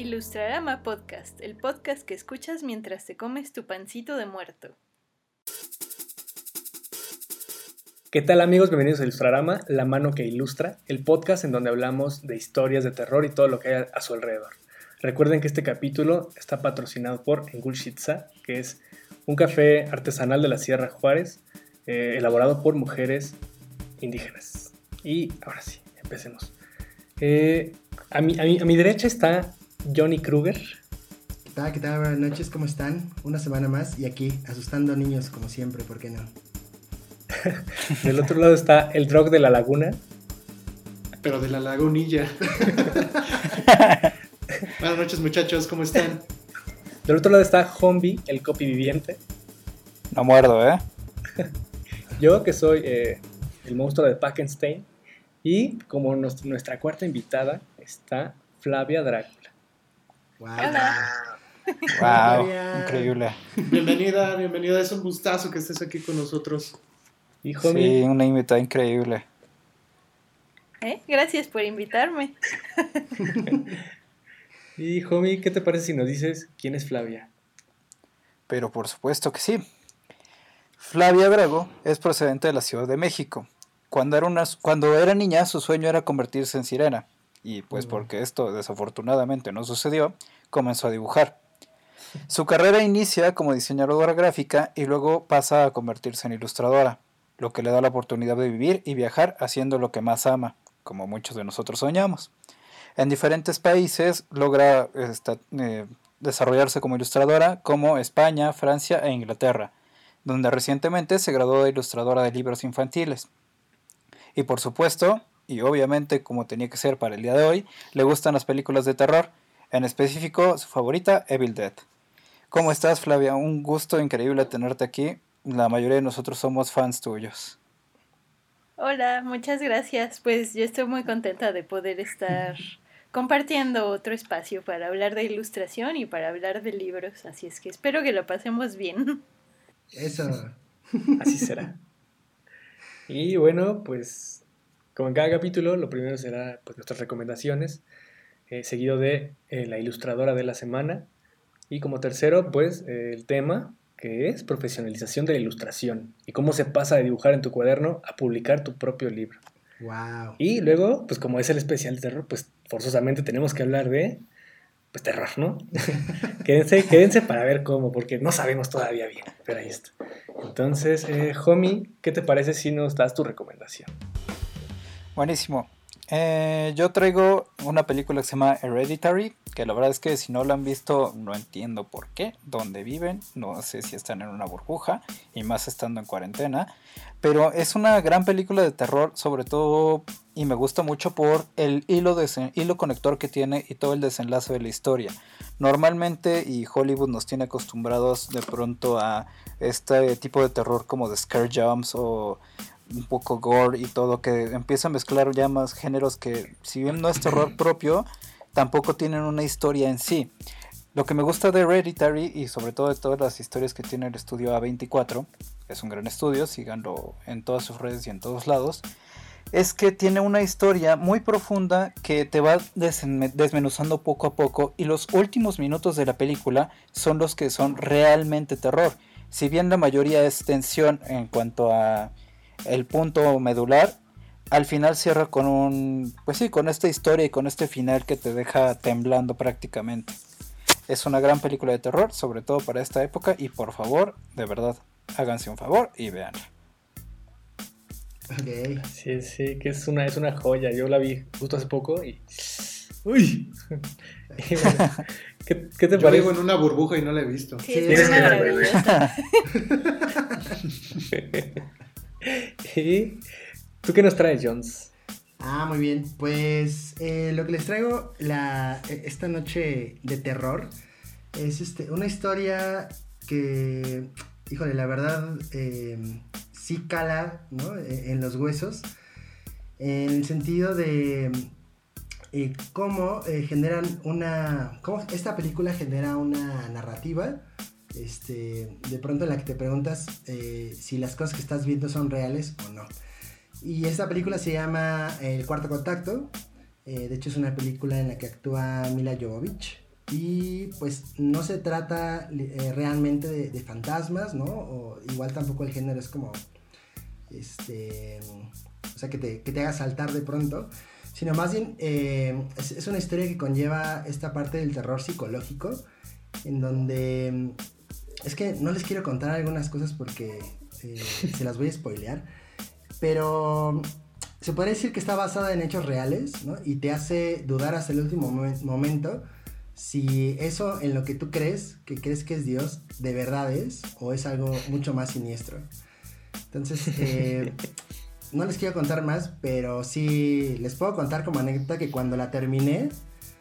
Ilustrarama Podcast, el podcast que escuchas mientras te comes tu pancito de muerto. ¿Qué tal amigos? Bienvenidos a Ilustrarama, la mano que ilustra, el podcast en donde hablamos de historias de terror y todo lo que hay a su alrededor. Recuerden que este capítulo está patrocinado por Engulshitza, que es un café artesanal de la Sierra Juárez, eh, elaborado por mujeres indígenas. Y ahora sí, empecemos. Eh, a, mi, a, mi, a mi derecha está Johnny Kruger. ¿Qué tal? ¿Qué tal? Buenas noches, ¿cómo están? Una semana más y aquí asustando a niños como siempre, ¿por qué no? Del otro lado está el drog de la laguna. Pero de la lagunilla. Buenas noches muchachos, ¿cómo están? Del otro lado está Hombi, el copy viviente. No muerdo, ¿eh? Yo que soy eh, el monstruo de Packenstein. Y como nos, nuestra cuarta invitada está Flavia Drácula. Wow. Wow, Flavia. increíble. Bienvenida, bienvenida, es un gustazo que estés aquí con nosotros. Homie, Sí, una invitada increíble. ¿Eh? Gracias por invitarme. y Homie, ¿qué te parece si nos dices quién es Flavia? Pero por supuesto que sí. Flavia Drago es procedente de la Ciudad de México. Cuando era, una, cuando era niña, su sueño era convertirse en sirena. Y pues porque esto desafortunadamente no sucedió, comenzó a dibujar. Su carrera inicia como diseñadora gráfica y luego pasa a convertirse en ilustradora, lo que le da la oportunidad de vivir y viajar haciendo lo que más ama, como muchos de nosotros soñamos. En diferentes países logra esta- eh, desarrollarse como ilustradora, como España, Francia e Inglaterra, donde recientemente se graduó de ilustradora de libros infantiles. Y por supuesto, y obviamente como tenía que ser para el día de hoy, le gustan las películas de terror, en específico su favorita, Evil Dead. ¿Cómo estás, Flavia? Un gusto increíble tenerte aquí. La mayoría de nosotros somos fans tuyos. Hola, muchas gracias. Pues yo estoy muy contenta de poder estar compartiendo otro espacio para hablar de ilustración y para hablar de libros. Así es que espero que lo pasemos bien. Eso. Así será. y bueno, pues como en cada capítulo, lo primero será pues, nuestras recomendaciones, eh, seguido de eh, la ilustradora de la semana. Y como tercero, pues eh, el tema que es profesionalización de la ilustración y cómo se pasa de dibujar en tu cuaderno a publicar tu propio libro. Wow. Y luego, pues como es el especial de terror, pues forzosamente tenemos que hablar de pues terror, ¿no? quédense, quédense para ver cómo, porque no sabemos todavía bien, pero ahí está. Entonces, eh, Homie, ¿qué te parece si nos das tu recomendación? Buenísimo. Eh, yo traigo una película que se llama Hereditary, que la verdad es que si no la han visto no entiendo por qué, dónde viven, no sé si están en una burbuja y más estando en cuarentena, pero es una gran película de terror sobre todo y me gusta mucho por el hilo, hilo conector que tiene y todo el desenlace de la historia. Normalmente y Hollywood nos tiene acostumbrados de pronto a este tipo de terror como de scare jumps o un poco gore y todo, que empieza a mezclar ya más géneros que, si bien no es terror propio, tampoco tienen una historia en sí. Lo que me gusta de Hereditary y sobre todo de todas las historias que tiene el estudio A24, es un gran estudio, síganlo en todas sus redes y en todos lados, es que tiene una historia muy profunda que te va desmenuzando poco a poco y los últimos minutos de la película son los que son realmente terror. Si bien la mayoría es tensión en cuanto a el punto medular, al final cierra con un, pues sí, con esta historia y con este final que te deja temblando prácticamente. Es una gran película de terror, sobre todo para esta época, y por favor, de verdad, háganse un favor y veanla. Sí, sí, que es una, es una joya. Yo la vi justo hace poco y... ¡Uy! Y bueno, ¿qué, qué te Yo parece? vivo en una burbuja y no la he visto. Sí, Sí, es es una que- maravillosa. ¿Y tú qué nos traes, Jones? Ah, muy bien. Pues eh, lo que les traigo la, e- esta noche de terror es este, una historia que, híjole, la verdad eh, sí cala ¿no? E- en los huesos. En el sentido de eh, cómo eh, generan una. cómo esta película genera una narrativa. Este, de pronto en la que te preguntas eh, si las cosas que estás viendo son reales o no. Y esta película se llama El Cuarto Contacto. Eh, de hecho, es una película en la que actúa Mila Jovovich. Y pues no se trata eh, realmente de, fantasmas, ¿no? O igual tampoco el género es como, este, o sea, que te, que te haga saltar de pronto, sino más bien eh, es, una historia que conlleva esta parte del terror psicológico, en donde, es que no les quiero contar algunas cosas porque eh, se las voy a spoilear, pero se puede decir que está basada en hechos reales, ¿no? Y te hace dudar hasta el último momento si eso en lo que tú crees, que crees que es Dios, de verdad es o es algo mucho más siniestro. Entonces, eh, no les quiero contar más, pero sí les puedo contar como anécdota que cuando la terminé,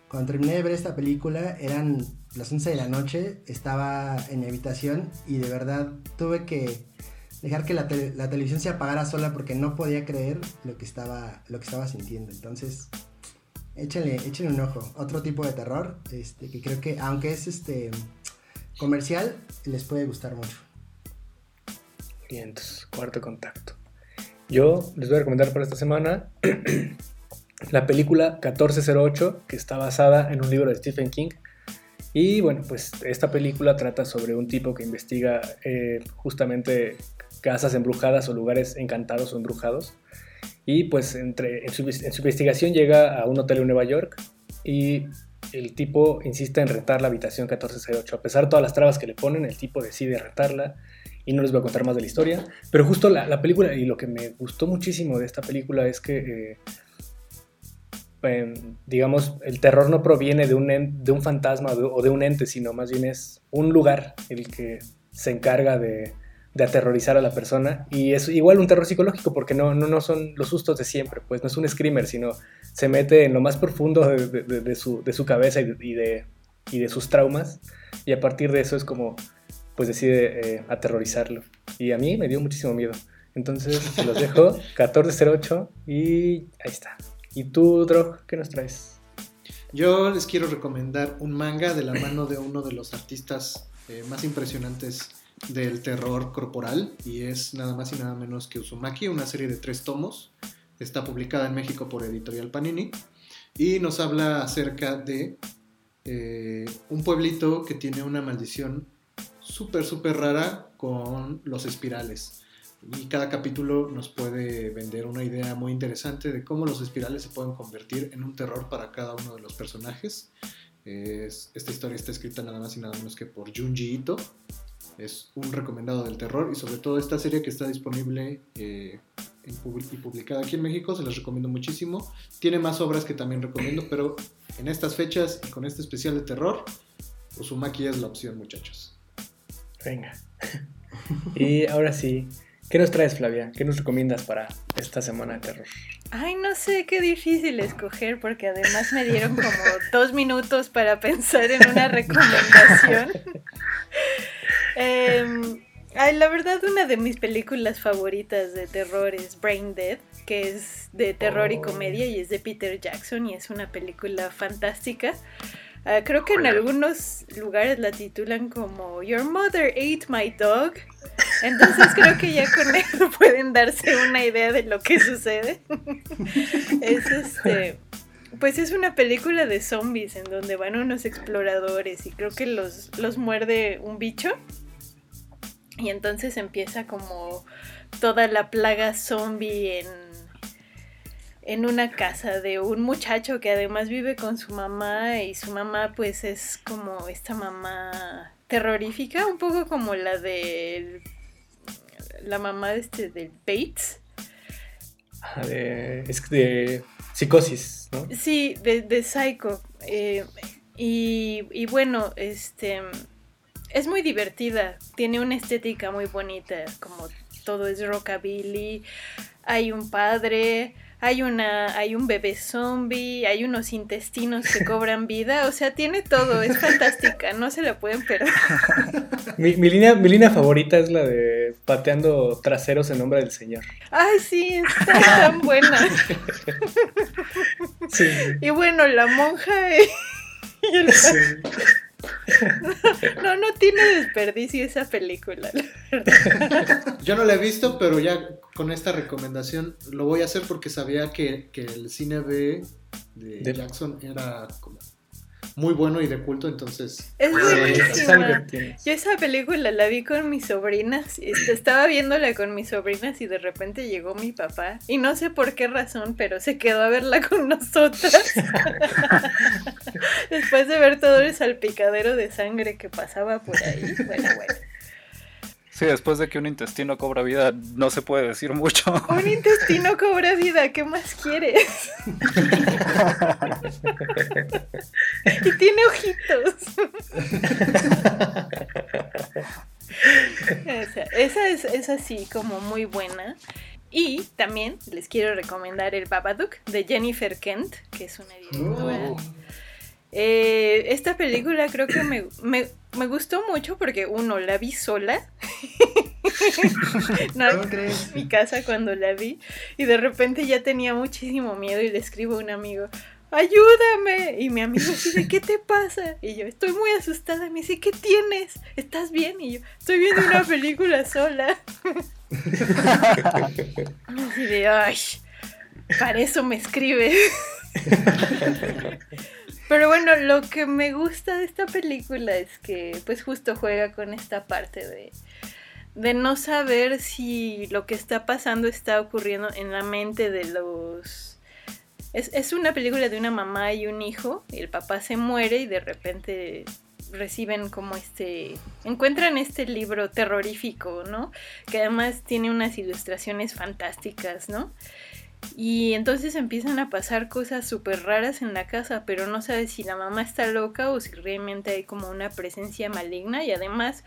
cuando terminé de ver esta película, eran las 11 de la noche, estaba en mi habitación y de verdad tuve que dejar que la, televisión se apagara sola porque no podía creer lo que estaba, lo que estaba sintiendo. Entonces, échenle, un ojo. Otro tipo de terror, este, que creo que aunque es este comercial, les puede gustar mucho. Bien, entonces, cuarto contacto. Yo les voy a recomendar para esta semana la película 1408, que está basada en un libro de Stephen King. Y bueno, pues esta película trata sobre un tipo que investiga eh, justamente casas embrujadas o lugares encantados o embrujados. Y pues entre, en, su, investigación llega a un hotel en Nueva York y el tipo insiste en rentar la habitación 1408. A pesar de todas las trabas que le ponen, el tipo decide rentarla y no les voy a contar más de la historia. Pero justo la, película, y lo que me gustó muchísimo de esta película es que, eh, digamos, el terror no proviene de un, de un fantasma o de un ente, sino más bien es un lugar el que se encarga de de aterrorizar a la persona. Y es igual un terror psicológico porque no, no, no son los sustos de siempre, pues no es un screamer, sino se mete en lo más profundo de, su, de su, cabeza y de, y de, sus traumas. Y a partir de eso es como, pues decide eh, aterrorizarlo. Y a mí me dio muchísimo miedo. Entonces los dejo 1408 y ahí está. ¿Y tú, Drog, qué nos traes? Yo les quiero recomendar un manga de la mano de uno de los artistas eh, más impresionantes del terror corporal y es nada más y nada menos que Uzumaki, una serie de tres tomos. Está publicada en México por Editorial Panini y nos habla acerca de eh, un pueblito que tiene una maldición súper, súper rara con los espirales. Y cada capítulo nos puede vender una idea muy interesante de cómo los espirales se pueden convertir en un terror para cada uno de los personajes. esta historia está escrita nada más y nada menos que por Junji Ito, es un recomendado del terror y sobre todo esta serie que está disponible eh, y publicada aquí en México, se las recomiendo muchísimo. Tiene más obras que también recomiendo, pero en estas fechas y con este especial de terror, Uzumaki es la opción, muchachos. Venga. y ahora sí, ¿qué nos traes, Flavia? ¿Qué nos recomiendas para esta semana de terror? Ay, no sé, qué difícil escoger porque además me dieron como dos minutos para pensar en una recomendación. Em, la verdad, una de mis películas favoritas de terror es Brain Dead, que es de terror y oh. comedia y es de Peter Jackson y es una película fantástica. Ah, creo que en algunos lugares la titulan como Your Mother Ate My Dog. Entonces creo que ya con eso pueden darse una idea de lo que sucede. es este. Pues es una película de zombies en donde van unos exploradores y creo que los, los muerde un bicho y entonces empieza como toda la plaga zombie en, en una casa de un muchacho que además vive con su mamá y su mamá pues es como esta mamá terrorífica, un poco como la de la mamá de este del Bates. de, es de psicosis, ¿no? Sí, de, de Psycho. Eh, y, y bueno, este es muy divertida, tiene una estética muy bonita, como todo es rockabilly, hay un padre, hay una hay un bebé zombie, hay unos intestinos que cobran vida, o sea, tiene todo, es fantástica, no se la pueden perder. Mi, mi, línea, mi línea favorita es la de pateando traseros en nombre del Señor. Ay, sí, está tan buena. Y bueno, la monja y el... No, no tiene desperdicio esa película. Yo no la he visto, pero ya con esta recomendación lo voy a hacer porque sabía que, el cine B de, Jackson era como muy bueno y de culto, entonces... Es Sí, es buenísima. algo que tienes. Yo esa película la vi con mis sobrinas, este, estaba viéndola con mis sobrinas y de repente llegó mi papá y no sé por qué razón, pero se quedó a verla con nosotras. Después de ver todo el salpicadero de sangre que pasaba por ahí. Bueno, bueno. Sí, después de que un intestino cobra vida, no se puede decir mucho. Un intestino cobra vida, ¿qué más quieres? y tiene ojitos. Esa es, es así como muy buena. Y también les quiero recomendar el Babadook de Jennifer Kent, que es una directora. Oh. Eh, esta película creo que me, me, me gustó mucho porque uno, la vi sola. no, ¿Cómo crees? en mi casa cuando la vi y de repente ya tenía muchísimo miedo y le escribo a un amigo, ayúdame. Y mi amigo dice, ¿qué te pasa? Y yo, estoy muy asustada. Y me dice, ¿qué tienes? ¿Estás bien? Y yo, estoy viendo una película sola. Así de, ay, para eso me escribe. Pero bueno, lo que me gusta de esta película es que pues justo juega con esta parte de, de no saber si lo que está pasando está ocurriendo en la mente de los... Es, es una película de una mamá y un hijo, y el papá se muere y de repente reciben como este... encuentran este libro terrorífico, ¿no? Que además tiene unas ilustraciones fantásticas, ¿no? Y entonces empiezan a pasar cosas súper raras en la casa, pero no sabes si la mamá está loca o si realmente hay como una presencia maligna y además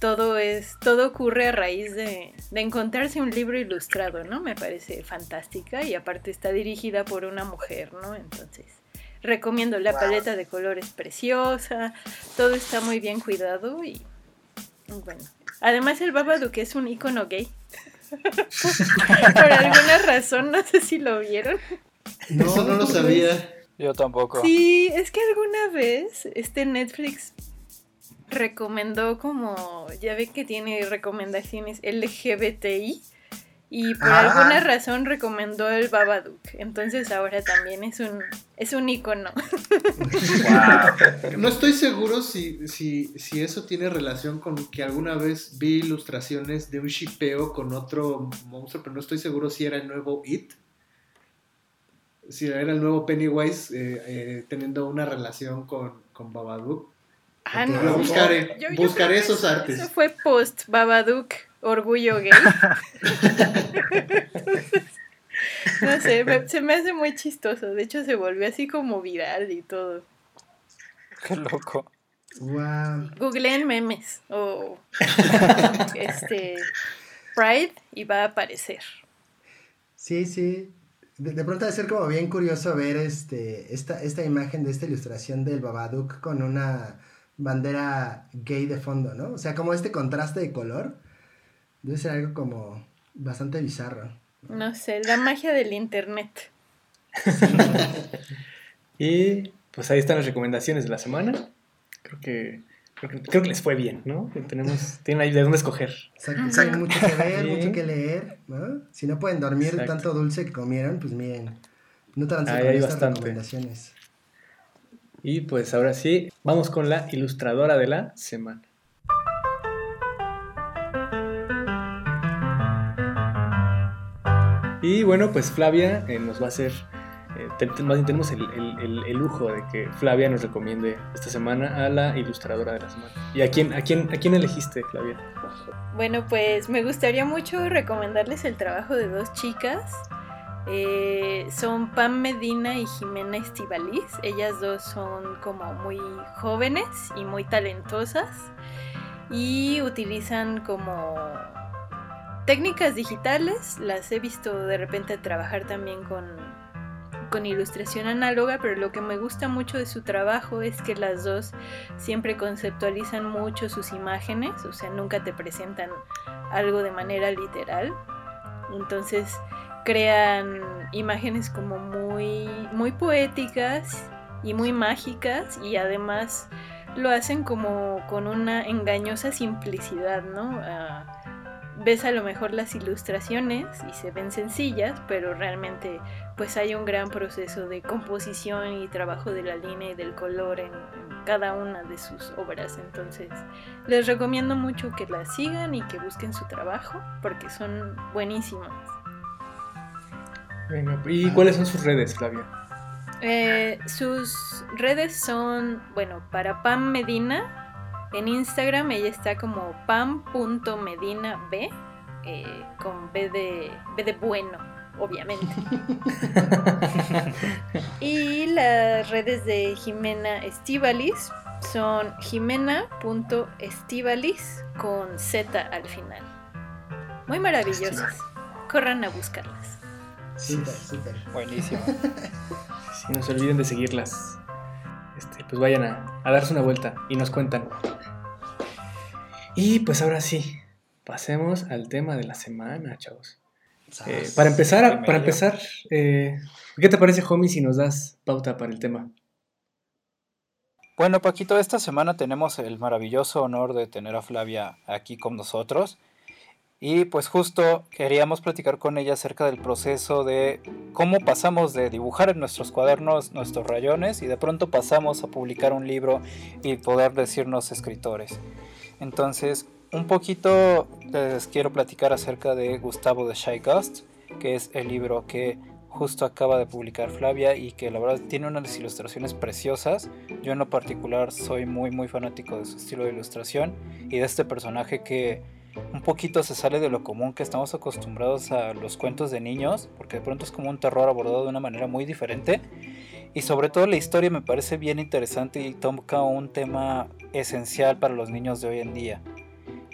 todo es todo ocurre a raíz de, de encontrarse un libro ilustrado, ¿no? Me parece fantástica y aparte está dirigida por una mujer, ¿no? Entonces recomiendo la paleta de colores preciosa, todo está muy bien cuidado y bueno. Además el Babadook es un icono gay. Por alguna razón, no sé si lo vieron. Eso no lo ¿cómo sabía. Yo tampoco. Sí, es que alguna vez este Netflix recomendó como, ya ve que tiene recomendaciones LGBTI y por Ah. alguna razón recomendó el Babadook. Entonces ahora también es un es un icono. No estoy seguro si, si, si eso tiene relación con que alguna vez vi ilustraciones de un shipeo con otro monstruo, pero no estoy seguro si era el nuevo It. Si era el nuevo Pennywise eh, eh, teniendo una relación con, con Babadook. Ah, no. Buscaré, Yo- yo buscaré esos eso- artes. Eso fue post Babadook, orgullo gay. Entonces, no sé, me- se me hace muy chistoso. De hecho, se volvió así como viral y todo. Qué loco. Wow. Googleen memes o este Pride y va a aparecer. Sí, sí. De, de pronto debe ser como bien curioso ver este, esta, esta imagen de esta ilustración del Babadook con una bandera gay de fondo, ¿no? O sea, como este contraste de color. Debe ser algo como bastante bizarro. No sé, la magia del internet. Y pues ahí están las recomendaciones de la semana. Creo que, creo que, creo que les fue bien, ¿no? Tenemos, tienen ahí de dónde escoger. Exacto, tienen mucho que ver, Sí. mucho que leer, ¿no? Si no pueden dormir Exacto. tanto dulce que comieron, pues miren, nútranse Ahí con hay estas bastante. recomendaciones. Y pues ahora sí, vamos con la ilustradora de la semana. Y bueno, pues Flavia eh, nos va a hacer, eh, te- tenemos el lujo de que Flavia nos recomiende esta semana a la ilustradora de la semana. ¿Y a quién, a quién, a quién elegiste, Flavia? Bueno, pues me gustaría mucho recomendarles el trabajo de dos chicas. Eh, son Pam Medina y Jimena Estivaliz. Ellas dos son como muy jóvenes y muy talentosas y utilizan como técnicas digitales. Las he visto de repente trabajar también con, con ilustración análoga, pero lo que me gusta mucho de su trabajo es que las dos siempre conceptualizan mucho sus imágenes, o sea, nunca te presentan algo de manera literal. Entonces crean imágenes como muy, muy poéticas y muy mágicas y además lo hacen como con una engañosa simplicidad, ¿no? Ah, ves a lo mejor las ilustraciones y se ven sencillas, pero realmente pues hay un gran proceso de composición y trabajo de la línea y del color en, en cada una de sus obras. Entonces les recomiendo mucho que las sigan y que busquen su trabajo porque son buenísimas. ¿y cuáles son sus redes, Flavia? Eh, sus redes son, bueno, para Pam Medina, en Instagram ella está como pam.medinab, eh, con B de, B de bueno, obviamente. y las redes de Jimena Estivalis son jimena.estivalis con Z al final. Muy maravillosas. Corran a buscarlas. Súper, súper. Buenísimo. Si no se olviden de seguirlas. Este, pues vayan a, a darse una vuelta y nos cuentan. Y pues ahora sí, pasemos al tema de la semana, chavos. Eh, para empezar, para empezar eh, ¿qué te parece, homie, si nos das pauta para el tema? Bueno, Paquito, esta semana tenemos el maravilloso honor de tener a Flavia aquí con nosotros. Y pues justo queríamos platicar con ella acerca del proceso de cómo pasamos de dibujar en nuestros cuadernos nuestros rayones y de pronto pasamos a publicar un libro y poder decirnos escritores. Entonces, un poquito les quiero platicar acerca de Gustavo de Shy Ghost, que es el libro que justo acaba de publicar Flavia y que la verdad tiene unas ilustraciones preciosas. Yo en lo particular soy muy muy fanático de su estilo de ilustración y de este personaje que un poquito se sale de lo común que estamos acostumbrados a los cuentos de niños, porque de pronto es como un terror abordado de una manera muy diferente. Y sobre todo la historia me parece bien interesante y toca un tema esencial para los niños de hoy en día.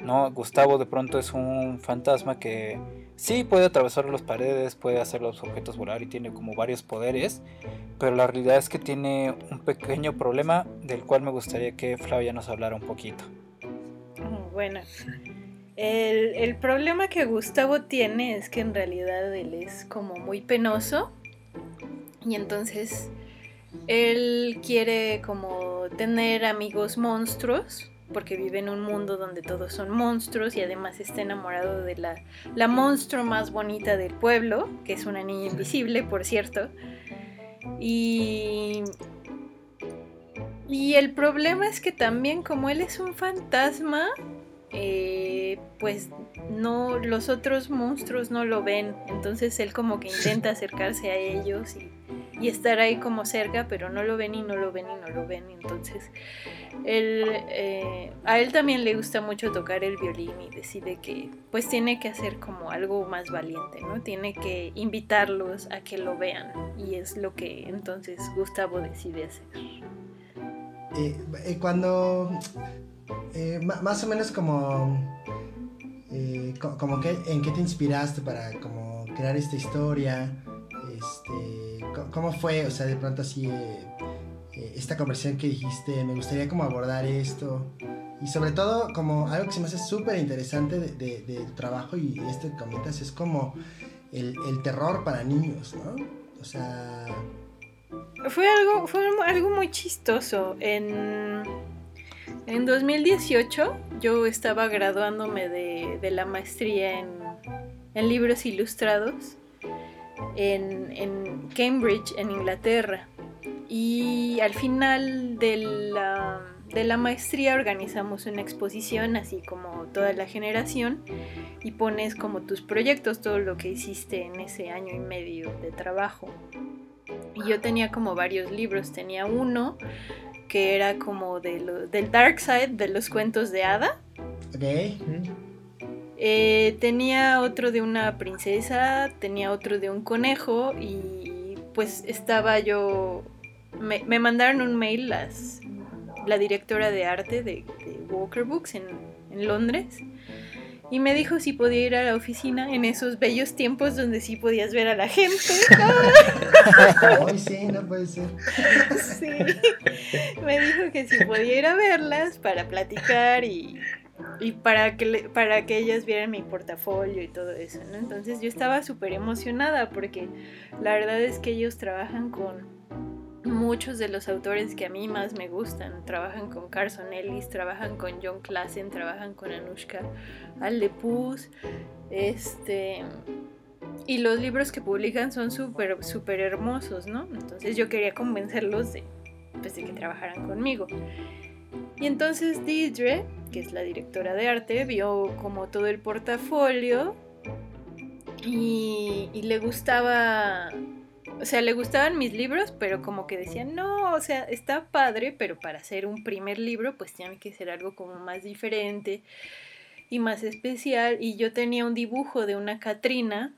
¿no? Gustavo de pronto es un fantasma que sí puede atravesar las paredes, puede hacer los objetos volar y tiene como varios poderes, pero la realidad es que tiene un pequeño problema del cual me gustaría que Flavia nos hablara un poquito. Bueno, el, problema que Gustavo tiene es que en realidad él es como muy penoso y entonces él quiere como tener amigos monstruos porque vive en un mundo donde todos son monstruos y además está enamorado de la, la monstruo más bonita del pueblo, que es una niña invisible, por cierto. Y y el problema es que también como él es un fantasma, eh, pues no los otros monstruos no lo ven. Entonces él como que intenta acercarse a ellos y, y estar ahí como cerca, pero no lo ven y no lo ven y no lo ven. Entonces él, eh, a él también le gusta mucho tocar el violín y decide que pues tiene que hacer como algo más valiente, ¿no? Tiene que invitarlos a que lo vean y es lo que entonces Gustavo decide hacer. Eh, eh, cuando eh, más o menos como eh, co- como que en qué te inspiraste para como crear esta historia este cómo fue o sea de pronto así eh, eh, esta conversación que dijiste me gustaría como abordar esto. Y sobre todo como algo que se me hace súper interesante de, de- de tu trabajo y esto que comentas es como el, el terror para niños no o sea Fue algo, fue algo muy chistoso. En, en 2018 yo estaba graduándome de, la maestría en, libros ilustrados en, en Cambridge, en Inglaterra. Y al final de la, de la maestría organizamos una exposición, así como toda la generación, y pones como tus proyectos, todo lo que hiciste en ese año y medio de trabajo. Y yo tenía como varios libros, tenía uno que era como de lo- del Dark Side de los cuentos de hada. ok Eh, tenía otro de una princesa, tenía otro de un conejo y pues estaba yo... Me, me mandaron un mail las, la directora de arte de, de Walker Books en, en Londres y me dijo si podía ir a la oficina en esos bellos tiempos donde sí podías ver a la gente. Ay, sí no puede ser Sí. Me dijo que si podía ir a verlas para platicar y, y para, que le- para que ellas vieran mi portafolio y todo eso, ¿no? Entonces yo estaba súper emocionada porque la verdad es que ellos trabajan con, muchos de los autores que a mí más me gustan. Trabajan con Carson Ellis, trabajan con John Klassen, trabajan con Anushka Aldepuz. Este, y los libros que publican son súper, súper hermosos, ¿no? Entonces yo quería convencerlos de, pues, de que trabajaran conmigo. Y entonces Deidre, que es la directora de arte, vio como todo el portafolio y le gustaba o sea, le gustaban mis libros, pero como que decían, no, o sea, está padre, pero para hacer un primer libro, pues tiene que ser algo como más diferente y más especial. Y yo tenía un dibujo de una Catrina.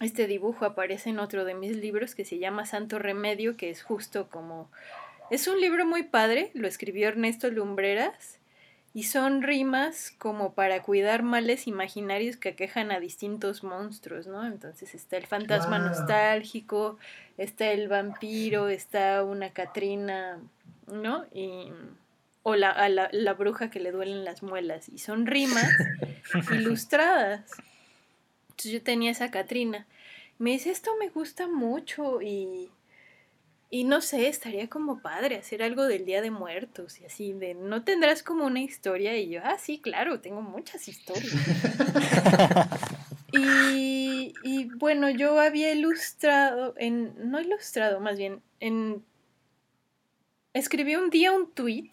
Este dibujo aparece en otro de mis libros que se llama Santo Remedio, que es justo como... Es un libro muy padre, lo escribió Ernesto Lumbreras y son rimas como para cuidar males imaginarios que aquejan a distintos monstruos, ¿no? Entonces está el fantasma nostálgico, está el vampiro, está una Catrina, ¿no? Y, o la, la, la bruja que le duelen las muelas. Y son rimas ilustradas. Entonces yo tenía esa Catrina. Me dice, esto me gusta mucho y y no sé, estaría como padre hacer algo del Día de Muertos y así, de no tendrás como una historia y yo, ah, sí, claro, tengo muchas historias. y, y bueno, yo había ilustrado, en, no ilustrado, más bien, en... Escribí un día un tweet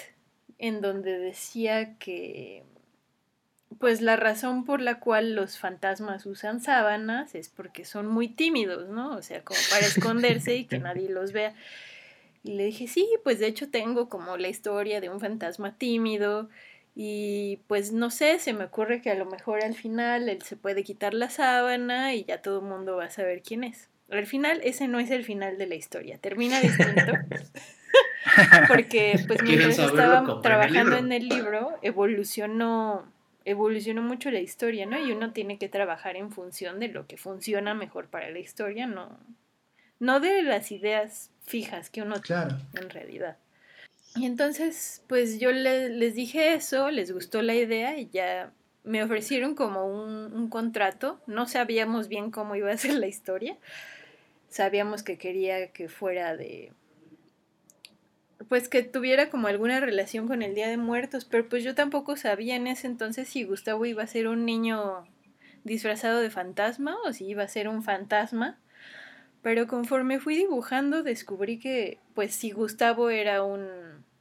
en donde decía que pues la razón por la cual los fantasmas usan sábanas es porque son muy tímidos, ¿no? O sea, como para esconderse y que nadie los vea. Y le dije, sí, pues de hecho tengo como la historia de un fantasma tímido y pues no sé, se me ocurre que a lo mejor al final él se puede quitar la sábana y ya todo el mundo va a saber quién es. Al final ese no es el final de la historia, termina distinto. Porque pues mientras estaba trabajando en el libro, evolucionó evolucionó mucho la historia, ¿no? Y uno tiene que trabajar en función de lo que funciona mejor para la historia, no, no de las ideas fijas que uno tiene en realidad. Y entonces, pues yo les dije eso, les gustó la idea y ya me ofrecieron como un, un contrato. No sabíamos bien cómo iba a ser la historia. Sabíamos que quería que fuera de pues que tuviera como alguna relación con el Día de Muertos, pero pues yo tampoco sabía en ese entonces si Gustavo iba a ser un niño disfrazado de fantasma o si iba a ser un fantasma. Pero conforme fui dibujando descubrí que pues si Gustavo era un,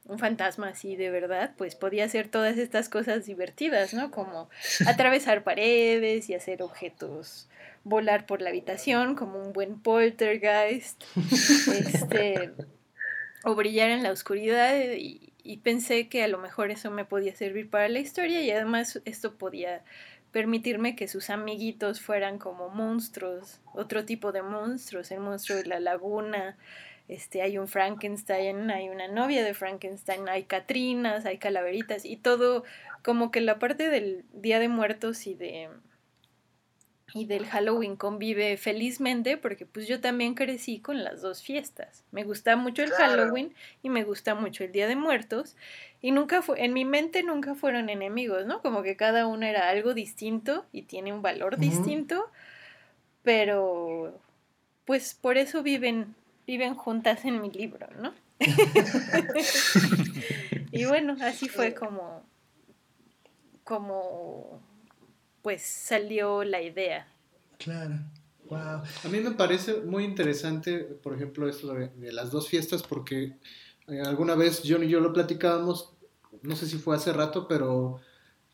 un fantasma así de verdad, pues podía hacer todas estas cosas divertidas, ¿no? Como atravesar paredes y hacer objetos volar por la habitación como un buen poltergeist. Este, o brillar en la oscuridad y, pensé que a lo mejor eso me podía servir para la historia y además esto podía permitirme que sus amiguitos fueran como monstruos, otro tipo de monstruos, el monstruo de la laguna, este, hay un Frankenstein, hay una novia de Frankenstein, hay Catrinas, hay calaveritas y todo como que la parte del Día de Muertos y de y del Halloween convive felizmente porque pues yo también crecí con las dos fiestas. Me gusta mucho el Halloween y me gusta mucho el Día de Muertos y nunca fue en mi mente nunca fueron enemigos, ¿no? Como que cada uno era algo distinto y tiene un valor distinto, pero pues por eso viven viven juntas en mi libro, ¿no? y bueno, así fue como como pues salió la idea. Claro. Wow. A mí me parece muy interesante, por ejemplo, esto de, las dos fiestas, porque eh, alguna vez John y yo lo platicábamos, no sé si fue hace rato, pero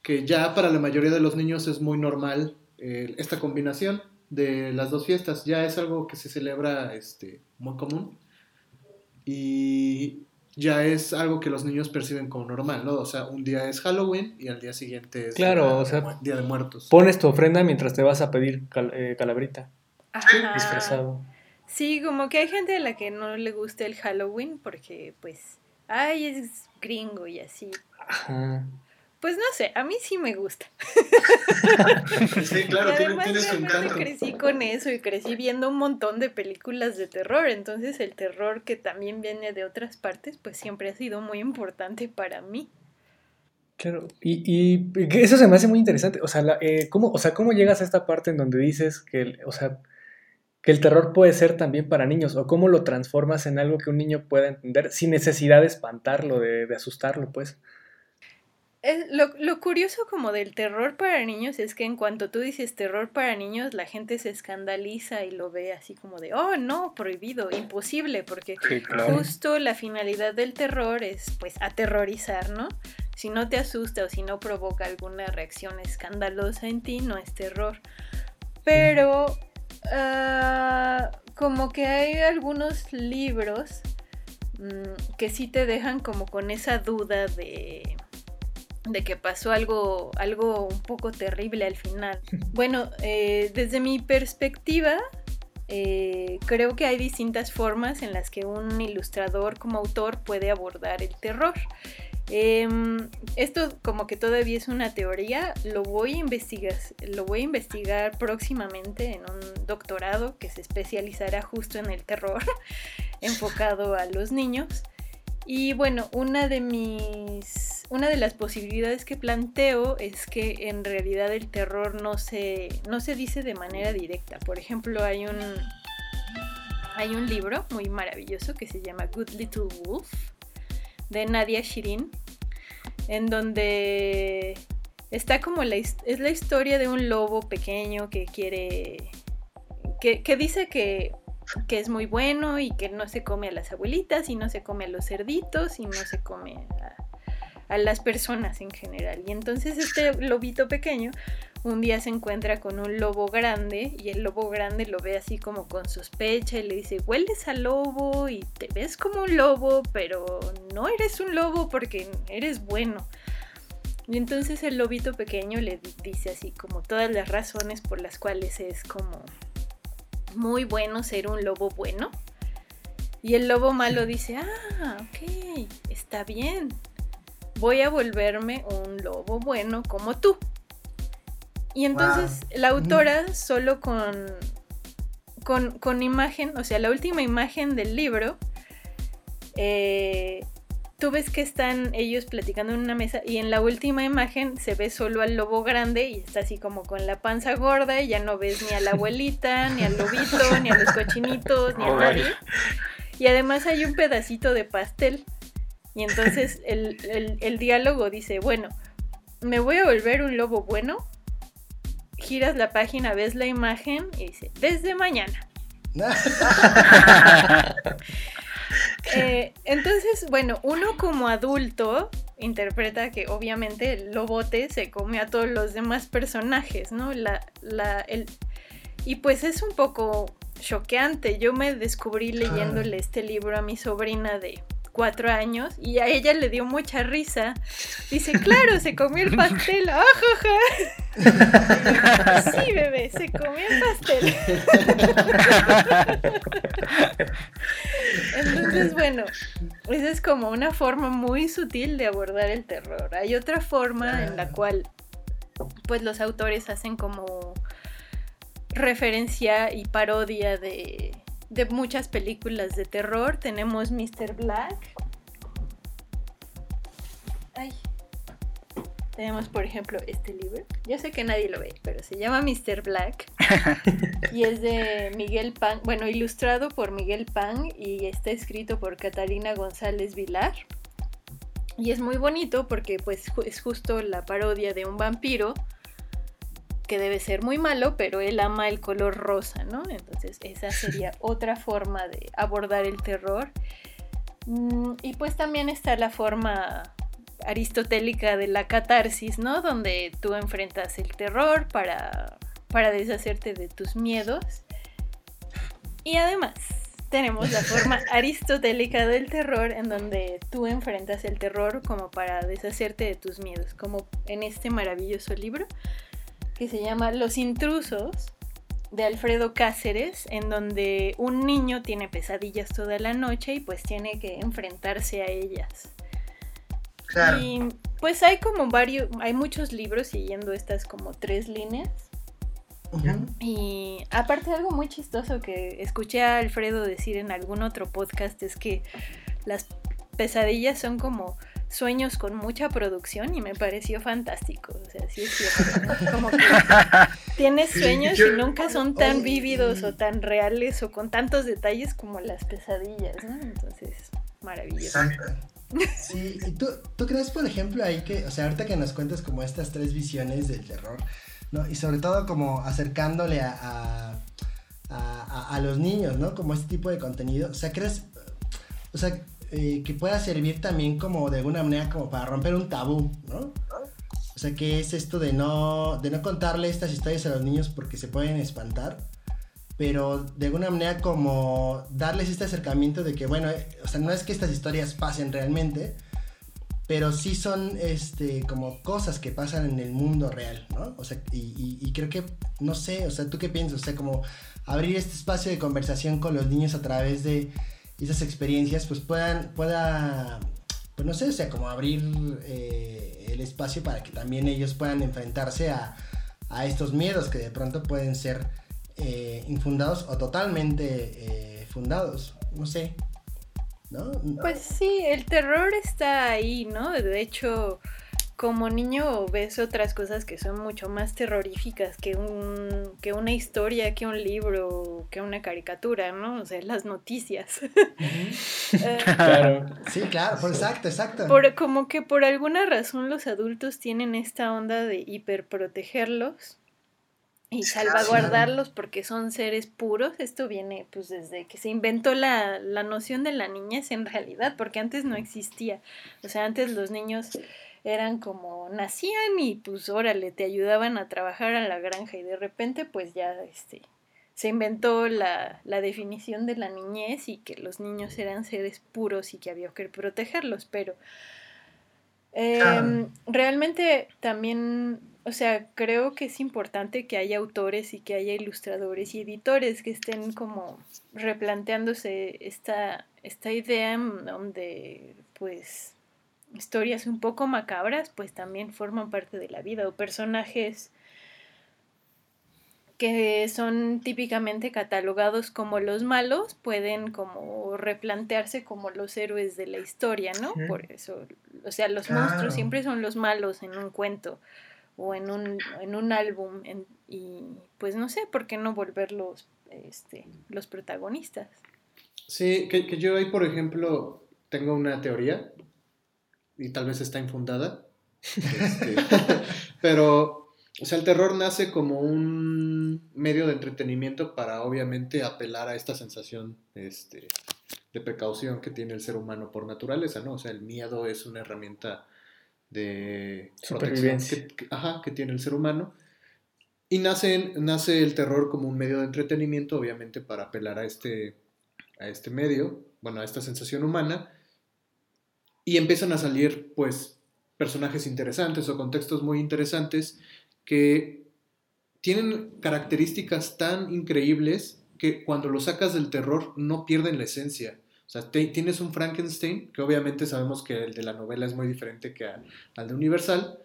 que ya para la mayoría de los niños es muy normal eh, esta combinación de las dos fiestas. Ya es algo que se celebra este, muy común. Y ya es algo que los niños perciben como normal, ¿no? O sea, un día es Halloween y al día siguiente es claro, o sea, Día de Muertos. Pones tu ofrenda mientras te vas a pedir eh, calabrita. Ajá. Disfrazado. Sí, como que hay gente a la que no le gusta el Halloween porque, pues, ay, es gringo y así. Ajá. Pues no sé, a mí sí me gusta. sí, claro, y además tiene, su encanto. crecí con eso y crecí viendo un montón de películas de terror, entonces el terror que también viene de otras partes, pues siempre ha sido muy importante para mí. Claro, y, y eso se me hace muy interesante, o sea, eh, ¿cómo, o sea, ¿cómo llegas a esta parte en donde dices que, o sea, que el terror puede ser también para niños o cómo lo transformas en algo que un niño pueda entender sin necesidad de espantarlo, de, de asustarlo, pues. Es- lo, lo curioso como del terror para niños es que en cuanto tú dices terror para niños, la gente se escandaliza y lo ve así como de, oh, no, prohibido, imposible, porque Sí, claro. justo la finalidad del terror es pues aterrorizar, ¿no? Si no te asusta o si no provoca alguna reacción escandalosa en ti, no es terror. Pero ah, como que hay algunos libros mm, que sí te dejan como con esa duda de de que pasó algo, algo un poco terrible al final. Bueno, eh, desde mi perspectiva, eh, creo que hay distintas formas en las que un ilustrador como autor puede abordar el terror. Em, esto como que todavía es una teoría, lo voy a investigar, lo voy a investigar próximamente en un doctorado que se especializará justo en el terror, enfocado a los niños. Y bueno, una de mis. Una de las posibilidades que planteo es que en realidad el terror no se, no se dice de manera directa. Por ejemplo, hay un. Hay un libro muy maravilloso que se llama Good Little Wolf de Nadia Shirin, en donde está como la, es la historia de un lobo pequeño que quiere. que, que dice que que es muy bueno y que no se come a las abuelitas y no se come a los cerditos y no se come a, a las personas en general. Y entonces este lobito pequeño un día se encuentra con un lobo grande y el lobo grande lo ve así como con sospecha y le dice, hueles al lobo y te ves como un lobo, pero no eres un lobo porque eres bueno. Y entonces el lobito pequeño le di- dice así como todas las razones por las cuales es como muy bueno ser un lobo bueno. Y el lobo malo dice, ah, ok, está bien. Voy a volverme un lobo bueno como tú. Y entonces la autora solo con, con, con imagen, o sea, la última imagen del libro, eh, tú ves que están ellos platicando en una mesa y en la última imagen se ve solo al lobo grande y está así como con la panza gorda y ya no ves ni a la abuelita, ni al lobito, ni a los cochinitos, ni a nadie. Y además hay un pedacito de pastel. Y entonces el, el- el diálogo dice, bueno, me voy a volver un lobo bueno. Giras la página, ves la imagen y dice, desde mañana. Eh, entonces, bueno, uno como adulto interpreta que obviamente el lobote se come a todos los demás personajes, ¿no? La, la, el, y pues es un poco choqueante. Yo me descubrí leyéndole este libro a mi sobrina de cuatro años y a ella le dio mucha risa. Dice, claro, se comió el pastel. ¡Ah, ja, ja! Sí, bebé, se comió el pastel. Entonces, bueno, esa es como una forma muy sutil de abordar el terror. Hay otra forma en la cual, pues, los autores hacen como referencia y parodia de, de muchas películas de terror. Tenemos Mr. Black. Ay. Tenemos, por ejemplo, este libro. Yo sé que nadie lo ve, pero se llama Mr. Black. y es de Miguel Pan, bueno, ilustrado por Miguel Pan y está escrito por Catalina González Vilar. Y es muy bonito porque pues es justo la parodia de un vampiro que debe ser muy malo, pero él ama el color rosa, ¿no? Entonces esa sería otra forma de abordar el terror. Mm, Y pues también está la forma aristotélica de la catarsis, ¿no? Donde tú enfrentas el terror para, para deshacerte de tus miedos. Y además tenemos la forma aristotélica del terror en donde tú enfrentas el terror como para deshacerte de tus miedos, como en este maravilloso libro que se llama Los intrusos de Alfredo Cáceres, en donde un niño tiene pesadillas toda la noche y pues tiene que enfrentarse a ellas. Claro. Y pues hay como varios, hay muchos libros siguiendo estas como tres líneas. Y aparte algo muy chistoso que escuché a Alfredo decir en algún otro podcast es que las, pesadillas son como sueños con mucha producción y me pareció fantástico. O sea, sí es cierto. Como que tienes sueños y nunca son tan vívidos o tan reales o con tantos detalles como las pesadillas, ¿no? Entonces, maravilloso. Sí, ¿y tú, tú crees, por ejemplo, ahí que, o sea, ahorita que nos cuentas como estas tres visiones del terror, ¿no? Y sobre todo como acercándole a, a, a, los niños, ¿no? Como este tipo de contenido. O sea, ¿crees, o sea, eh, que pueda servir también como de alguna manera como para romper un tabú, ¿no? O sea, ¿qué es esto de no, de no contarle estas historias a los niños porque se pueden espantar? Pero de alguna manera como darles este acercamiento de que, bueno, eh, o sea, no es que estas historias pasen realmente, pero sí son este, como cosas que pasan en el mundo real, ¿no? O sea, y, y, creo que, no sé, o sea, ¿tú qué piensas? O sea, como abrir este espacio de conversación con los niños a través de esas experiencias, pues puedan, pueda, pues no sé, o sea, como abrir eh, el espacio para que también ellos puedan enfrentarse a, a estos miedos que de pronto pueden ser eh, infundados o totalmente eh, fundados, no sé. ¿No? Pues sí, el terror está ahí, ¿no? De hecho, como niño ves otras cosas que son mucho más terroríficas que, un, que una historia, que un libro, que una caricatura, ¿no? O sea, las noticias. Eh, claro. Sí, claro, exacto, exacto. Por, como que por alguna razón los adultos tienen esta onda de hiperprotegerlos y salvaguardarlos porque son seres puros. Esto viene pues desde que se inventó la, la noción de la niñez en realidad, porque antes no existía. O sea, antes los niños eran como nacían y pues órale, te ayudaban a trabajar a la granja y de repente pues ya este se inventó la, la definición de la niñez y que los niños eran seres puros y que había que protegerlos, pero em, realmente también, o sea, creo que es importante que haya autores y que haya ilustradores y editores que estén como replanteándose esta, esta idea donde pues historias un poco macabras, pues también forman parte de la vida, o personajes que son típicamente catalogados como los malos, pueden como replantearse como los héroes de la historia, ¿no? Por eso, o sea, los monstruos siempre son los malos en un cuento o en un, en un álbum, y pues no sé, ¿por qué no volverlos este, los protagonistas? Sí, que, que yo ahí, por ejemplo, tengo una teoría y tal vez está infundada. Este, pero, o sea, el terror nace como un medio de entretenimiento para obviamente apelar a esta sensación este, de precaución que tiene el ser humano por naturaleza, ¿no? O sea, el miedo es una herramienta de protección que, ajá, que tiene el ser humano. Y nace, nace el terror como un medio de entretenimiento, obviamente, para apelar a este, a este medio, bueno, a esta sensación humana, y empiezan a salir, pues, personajes interesantes o contextos muy interesantes que tienen características tan increíbles que cuando lo sacas del terror no pierden la esencia. O sea, tienes un Frankenstein, que obviamente sabemos que el de la novela es muy diferente que al de Universal,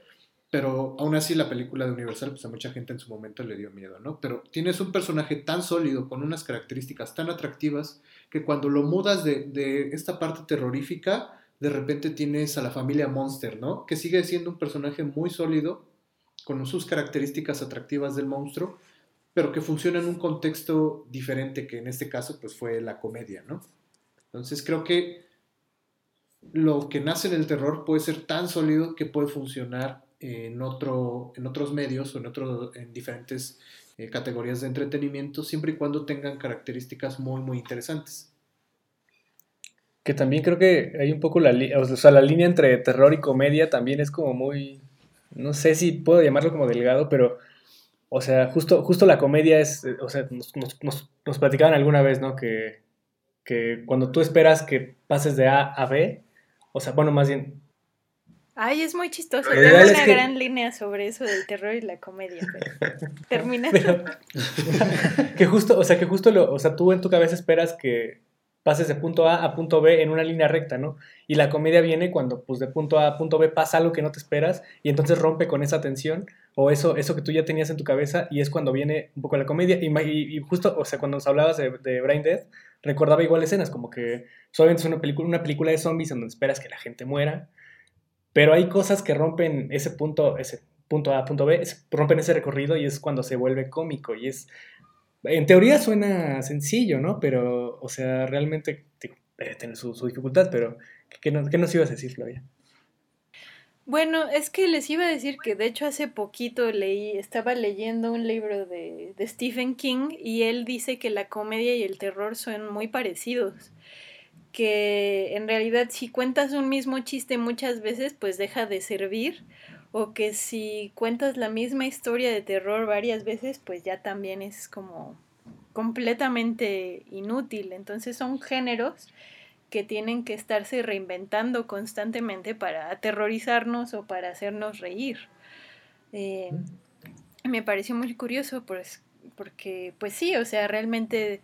pero aún así la película de Universal, pues a mucha gente en su momento le dio miedo, ¿no? Pero tienes un personaje tan sólido, con unas características tan atractivas, que cuando lo mudas de, de esta parte terrorífica, de repente tienes a la familia Monster, ¿no? Que sigue siendo un personaje muy sólido, con sus características atractivas del monstruo, pero que funciona en un contexto diferente, que en este caso pues fue la comedia, ¿no? Entonces creo que lo que nace en el terror puede ser tan sólido que puede funcionar en, otro, en otros medios o en, otro, en diferentes eh, categorías de entretenimiento, siempre y cuando tengan características muy, muy interesantes. Que también creo que hay un poco la, o sea, la línea entre terror y comedia también es como muy, no sé si puedo llamarlo como delgado, pero, o sea, justo, justo la comedia es, o sea, nos, nos, nos, platicaban alguna vez, ¿no? Que, que cuando tú esperas que pases de A a B, o sea, bueno, más bien... Ay, es muy chistoso. Tengo una gran línea sobre eso del terror y la comedia, pero termina. que justo, o sea, que justo lo, o sea, tú en tu cabeza esperas que pases de punto A a punto B en una línea recta, ¿no? Y la comedia viene cuando, pues, de punto A a punto B pasa algo que no te esperas y entonces rompe con esa tensión o eso, eso que tú ya tenías en tu cabeza y es cuando viene un poco la comedia. Y, y, justo, o sea, cuando nos hablabas de, Brain Dead, recordaba igual escenas, como que solamente es una película, una película de zombies en donde esperas que la gente muera, pero hay cosas que rompen ese punto, ese punto A, punto B, rompen ese recorrido y es cuando se vuelve cómico y es... En teoría suena sencillo, ¿no? Pero, o sea, realmente tiene su, dificultad, pero ¿qué, ¿qué nos ibas a decir, Flavia? Bueno, es que les iba a decir que de hecho hace poquito leí, estaba leyendo un libro de, Stephen King y él dice que la comedia y el terror son muy parecidos. Que en realidad si cuentas un mismo chiste muchas veces pues deja de servir o que si cuentas la misma historia de terror varias veces pues ya también es como completamente inútil. Entonces son géneros que tienen que estarse reinventando constantemente para aterrorizarnos o para hacernos reír. Eh, me pareció muy curioso pues, porque, pues sí, o sea, realmente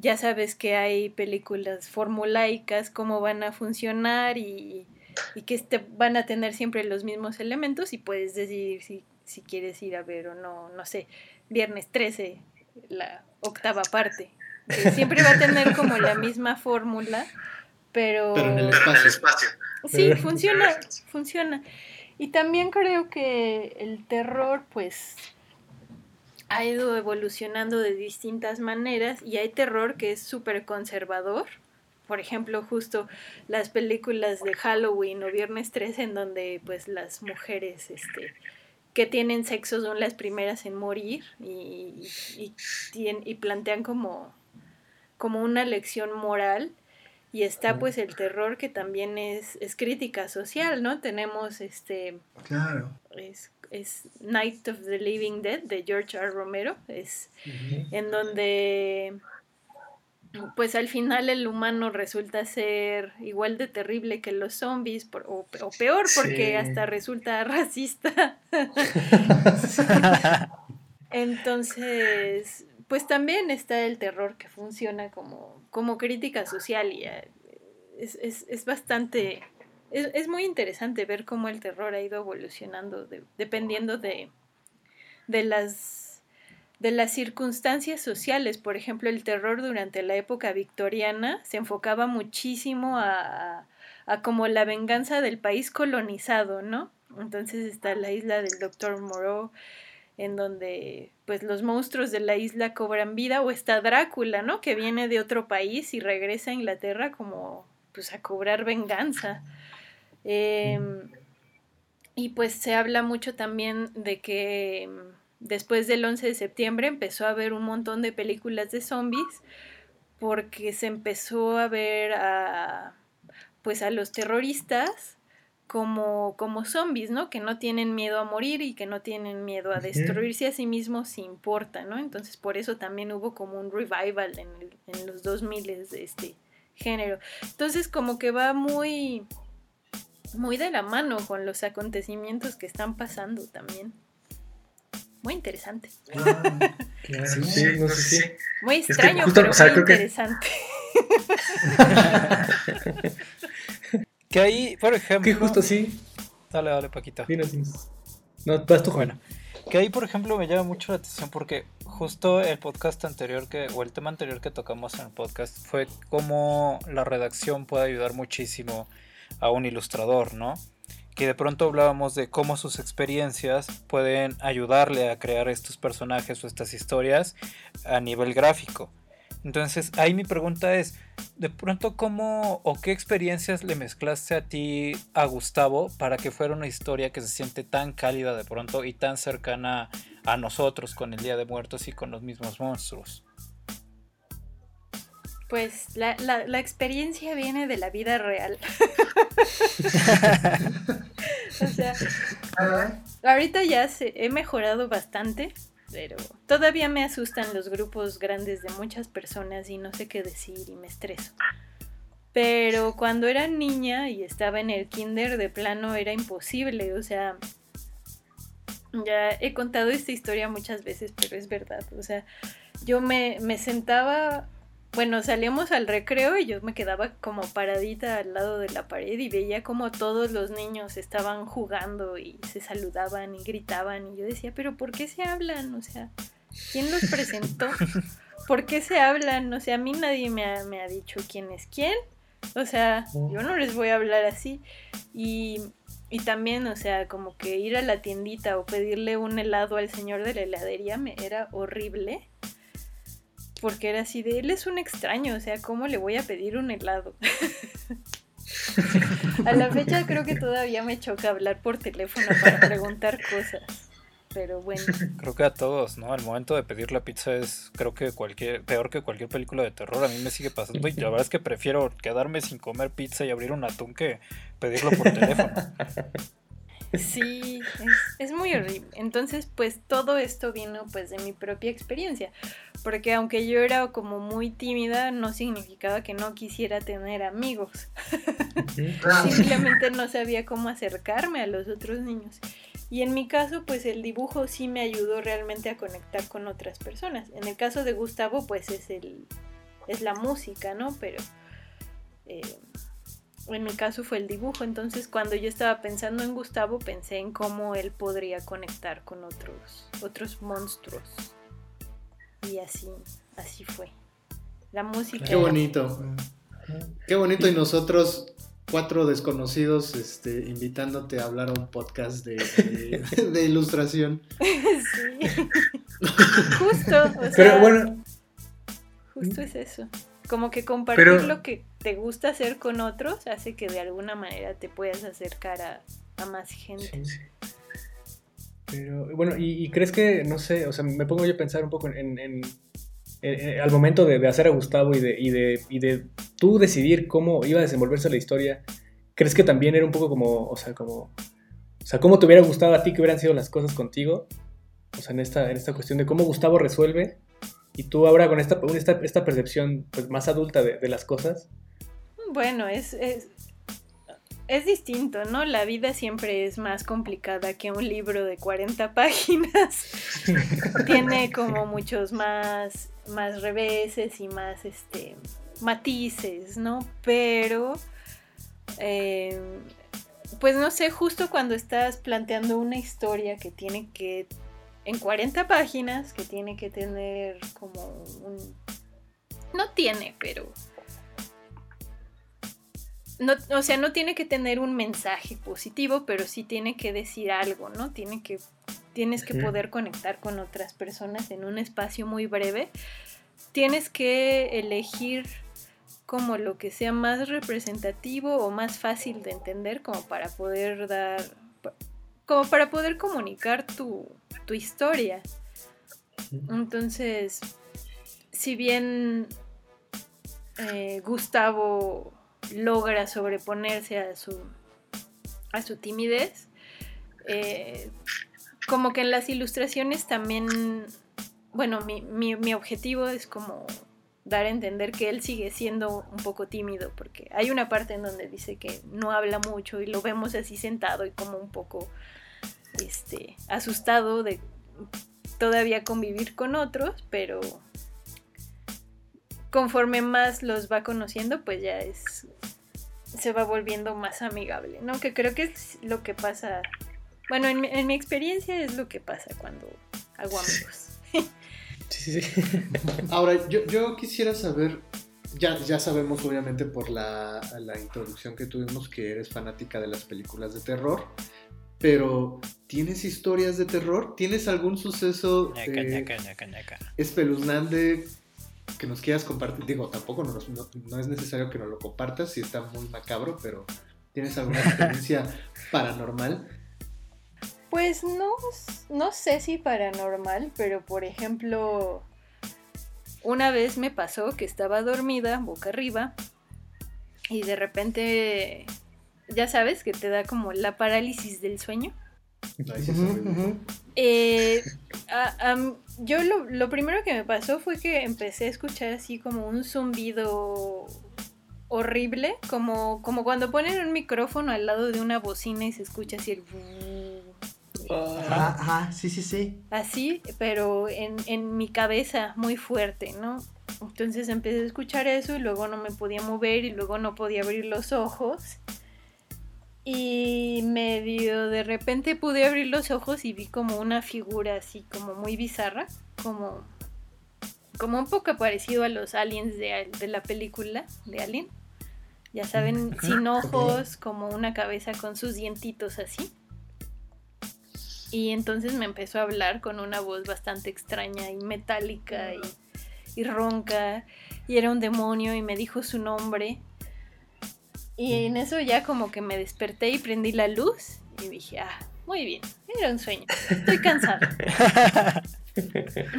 ya sabes que hay películas formulaicas, cómo van a funcionar y, y que este, van a tener siempre los mismos elementos y puedes decidir si, si quieres ir a ver o no, no sé, viernes 13, la octava parte. siempre va a tener como la misma fórmula pero... en el espacio. Sí, funciona, funciona. Y también creo que el terror, pues, ha ido evolucionando de distintas maneras y hay terror que es súper conservador. Por ejemplo, justo las películas de Halloween o Viernes 13 en donde pues las mujeres este, que tienen sexo son las primeras en morir y, y, y plantean como, como una lección moral y está pues el terror que también es, es crítica social, ¿no? Tenemos este... Claro. Es, es, Night of the Living Dead de George R. Romero, es en donde pues al final el humano resulta ser igual de terrible que los zombies o, peor porque hasta resulta racista. Entonces, pues también está el terror que funciona como, como crítica social y eh, es, es, es bastante, es, es, muy interesante ver cómo el terror ha ido evolucionando dependiendo de, de, las, de las circunstancias sociales. Por ejemplo, el terror durante la época victoriana se enfocaba muchísimo a, a como la venganza del país colonizado, ¿no? Entonces está la isla del doctor Moreau, en donde pues los monstruos de la isla cobran vida, o está Drácula, ¿no? Que viene de otro país y regresa a Inglaterra como pues a cobrar venganza. Em, y pues se habla mucho también de que em, después del 11 de septiembre empezó a haber un montón de películas de zombies porque se empezó a ver a pues a los terroristas como, como zombies, ¿no? Que no tienen miedo a morir y que no tienen miedo a destruirse a sí mismos si importa, ¿no? Entonces por eso también hubo como un revival en, en los 2000 de este género. Entonces como que va muy, muy de la mano con los acontecimientos que están pasando también. Muy interesante. Ah, sí, no sé Muy extraño, pero muy interesante. Que ahí, por ejemplo. Que justo sí. Dale, dale, Paquita. No, vas tú, Bueno. Que ahí, por ejemplo, me llama mucho la atención porque justo el podcast anterior que, o el tema anterior que tocamos en el podcast fue cómo la redacción puede ayudar muchísimo a un ilustrador, ¿no? Que de pronto hablábamos de cómo sus experiencias pueden ayudarle a crear estos personajes o estas historias a nivel gráfico. Entonces, ahí mi pregunta es, de pronto, ¿cómo o qué experiencias le mezclaste a ti, a Gustavo, para que fuera una historia que se siente tan cálida de pronto y tan cercana a nosotros con el Día de Muertos y con los mismos monstruos? Pues la, la experiencia viene de la vida real. o sea, ahorita ya se, he mejorado bastante pero todavía me asustan los grupos grandes de muchas personas y no sé qué decir y me estreso. Pero cuando era niña y estaba en el kinder, de plano era imposible, o sea, ya he contado esta historia muchas veces, pero es verdad, o sea, yo me, me sentaba bueno, salíamos al recreo y yo me quedaba como paradita al lado de la pared y veía como todos los niños estaban jugando y se saludaban y gritaban y yo decía, pero ¿por qué se hablan? O sea, ¿quién los presentó? ¿Por qué se hablan? O sea, a mí nadie me ha, me ha dicho quién es quién. O sea, yo no les voy a hablar así. Y, y también, o sea, como que ir a la tiendita o pedirle un helado al señor de la heladería me era horrible porque era así de, él es un extraño, o sea, ¿cómo le voy a pedir un helado? a la fecha creo que todavía me choca hablar por teléfono para preguntar cosas. Pero bueno. Creo que a todos, ¿no? El momento de pedir la pizza es, creo que cualquier, peor que cualquier película de terror. A mí me sigue pasando y la verdad es que prefiero quedarme sin comer pizza y abrir un atún que pedirlo por teléfono. Sí, es, muy horrible. Entonces, pues todo esto vino pues de mi propia experiencia, porque aunque yo era como muy tímida, no significaba que no quisiera tener amigos. Simplemente no sabía cómo acercarme a los otros niños. Y en mi caso, pues el dibujo sí me ayudó realmente a conectar con otras personas. En el caso de Gustavo, pues es el es la música, ¿no? Pero eh, en mi caso fue el dibujo, entonces cuando yo estaba pensando en Gustavo pensé en cómo él podría conectar con otros, otros monstruos. Y así, así fue. La música. Qué bonito. Qué bonito y nosotros cuatro desconocidos este, invitándote a hablar a un podcast de, de, ilustración. sí. Justo, o sea, Pero bueno. Justo es eso. Como que compartir lo que te gusta hacer con otros hace que de alguna manera te puedas acercar a, más gente. Pero bueno, ¿y, crees que, no sé, o sea, me pongo yo a pensar un poco en, al momento de, hacer a Gustavo y de, y, de, y de tú decidir cómo iba a desenvolverse la historia, ¿crees que también era un poco como, o sea, como, o sea, cómo te hubiera gustado a ti que hubieran sido las cosas contigo? O sea, en esta, en esta cuestión de cómo Gustavo resuelve y tú ahora con esta, esta, esta percepción pues, más adulta de, las cosas, bueno, es, es, distinto, ¿no? La vida siempre es más complicada que un libro de 40 páginas. Tiene como muchos más, más reveses y más este, matices, ¿no? Pero, eh, pues no sé, justo cuando estás planteando una historia que tiene que, en 40 páginas, que tiene que tener como un... No tiene, pero no, o sea, no tiene que tener un mensaje positivo, pero sí tiene que decir algo, ¿no? Tiene que, tienes que poder conectar con otras personas en un espacio muy breve. Tienes que elegir como lo que sea más representativo o más fácil de entender como para poder dar, como para poder comunicar tu, tu historia. Entonces, si bien eh, Gustavo logra sobreponerse a su, a su timidez. Eh, como que en las ilustraciones también, bueno, mi, mi, objetivo es como dar a entender que él sigue siendo un poco tímido, porque hay una parte en donde dice que no habla mucho y lo vemos así sentado y como un poco este, asustado de todavía convivir con otros, pero conforme más los va conociendo, pues ya es se va volviendo más amigable, ¿no? Que creo que es lo que pasa, bueno, en mi, en mi experiencia es lo que pasa cuando hago amigos. Sí, sí, Ahora, yo, yo, quisiera saber, ya, ya sabemos obviamente por la, la introducción que tuvimos que eres fanática de las películas de terror, pero ¿tienes historias de terror? ¿Tienes algún suceso eh, espeluznante que nos quieras compartir. Digo, tampoco no, no, es necesario que nos lo compartas si está muy macabro, pero ¿tienes alguna experiencia paranormal? Pues no, no sé si paranormal, pero por ejemplo, una vez me pasó que estaba dormida boca arriba y de repente, ya sabes, que te da como la parálisis del sueño. Eh, yo lo, primero que me pasó fue que empecé a escuchar así como un zumbido horrible, como, como cuando ponen un micrófono al lado de una bocina y se escucha así el... Ajá, sí, sí, sí. Así, pero en, en mi cabeza, muy fuerte, ¿no? Entonces empecé a escuchar eso y luego no me podía mover y luego no podía abrir los ojos. Y medio de repente pude abrir los ojos y vi como una figura así como muy bizarra, como, como un poco parecido a los aliens de, de la película de Alien. Ya saben, sin ojos, como una cabeza con sus dientitos así. Y entonces me empezó a hablar con una voz bastante extraña y metálica y, y ronca. Y era un demonio y me dijo su nombre. Y en eso ya como que me desperté y prendí la luz y dije, ah, muy bien, era un sueño, estoy cansada.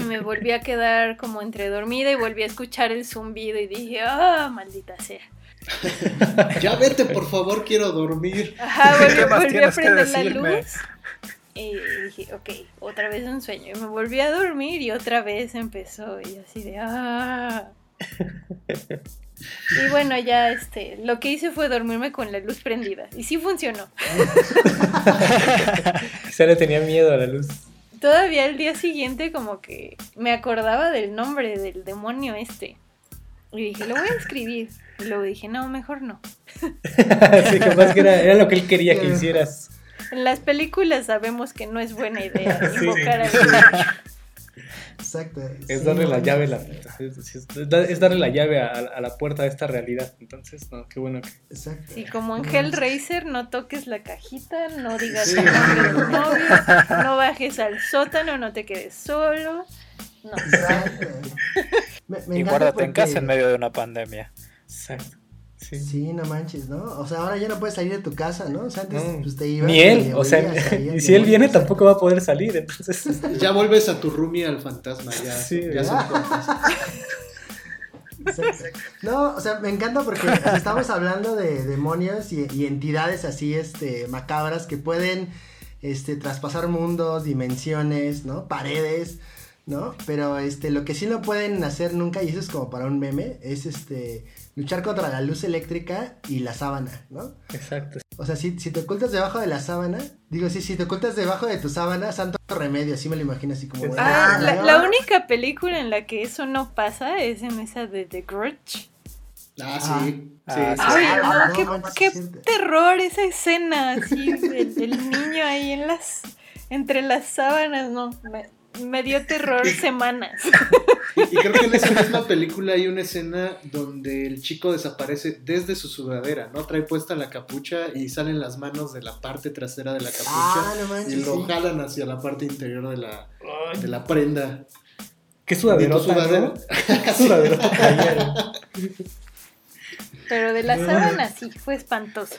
Me volví a quedar como entre dormida y volví a escuchar el zumbido y dije, ah, maldita sea. ya vete, por favor, quiero dormir. Ajá, volví, ¿Qué más volví a prender la luz. Y dije, ok, otra vez un sueño. Y me volví a dormir y otra vez empezó. Y así de, ah. Y bueno, ya este, lo que hice fue dormirme con la luz prendida. Y sí funcionó. Se le tenía miedo a la luz. Todavía el día siguiente como que me acordaba del nombre del demonio este. Y dije, lo voy a escribir. Y luego dije, no, mejor no. sí, capaz que era, era lo que él quería que hicieras. En las películas sabemos que no es buena idea Sí. invocar al demonio. Exacto. Es sí, darle no la llave, la, es, es da- es darle la llave a, a la puerta de esta realidad. Entonces, no, qué bueno que. Exacto. Sí, como en Hellraiser, no toques la cajita, no digas Sí. el nombre del novio, no bajes al sótano, no te quedes solo. No. Exacto. Me, me Y guárdate en casa en medio de una pandemia. Exacto. Sí. Sí, no manches, ¿no? O sea, ahora ya no puedes salir de tu casa, ¿no? O sea, antes No, pues, te ibas. Ni él, o sea, y si él viene tampoco va a poder salir, entonces. Ya vuelves a tu roomie al fantasma, ya, Sí, ya son. No, o sea, me encanta porque estamos hablando de demonios y, y entidades así, este, macabras que pueden, este, traspasar mundos, dimensiones, ¿no? Paredes, ¿no? Pero, este, lo que sí no pueden hacer nunca, y eso es como para un meme, es, este, luchar contra la luz eléctrica y la sábana, ¿no? Exacto. O sea, si, si te ocultas debajo de la sábana, digo, sí, si te ocultas debajo de tu sábana, santo remedio, así me lo imagino, así como... Ah, "Ah, la, no". la única película en la que eso no pasa es en esa de The Grudge. Ah, Ah. sí. Ah, sí, sí. Ay, Ah, no, no, qué, qué terror esa escena, así, el, el niño ahí en las, entre las sábanas, no, me, me dio terror semanas. Y creo que en esa misma película hay una escena donde el chico desaparece desde su sudadera, ¿no? Trae puesta la capucha y salen las manos de la parte trasera de la capucha Ah, no manches, y lo sí. jalan hacia la parte interior de la, de la prenda. ¿Qué ¿Y tu sudadero? sudadera? ¿Qué sudadero traía? Pero de las sábanas sí, fue espantoso.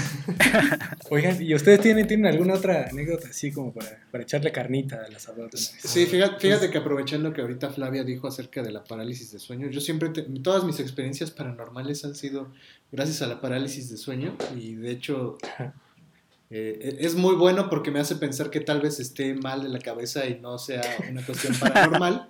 Oigan, ¿y ustedes tienen, tienen alguna otra anécdota así como para, para echarle carnita al asador? Sí, fíjate, fíjate que aprovechando que ahorita Flavia dijo acerca de la parálisis de sueño, yo siempre, te- todas mis experiencias paranormales han sido gracias a la parálisis de sueño y de hecho eh, es muy bueno porque me hace pensar que tal vez esté mal de la cabeza y no sea una cuestión paranormal.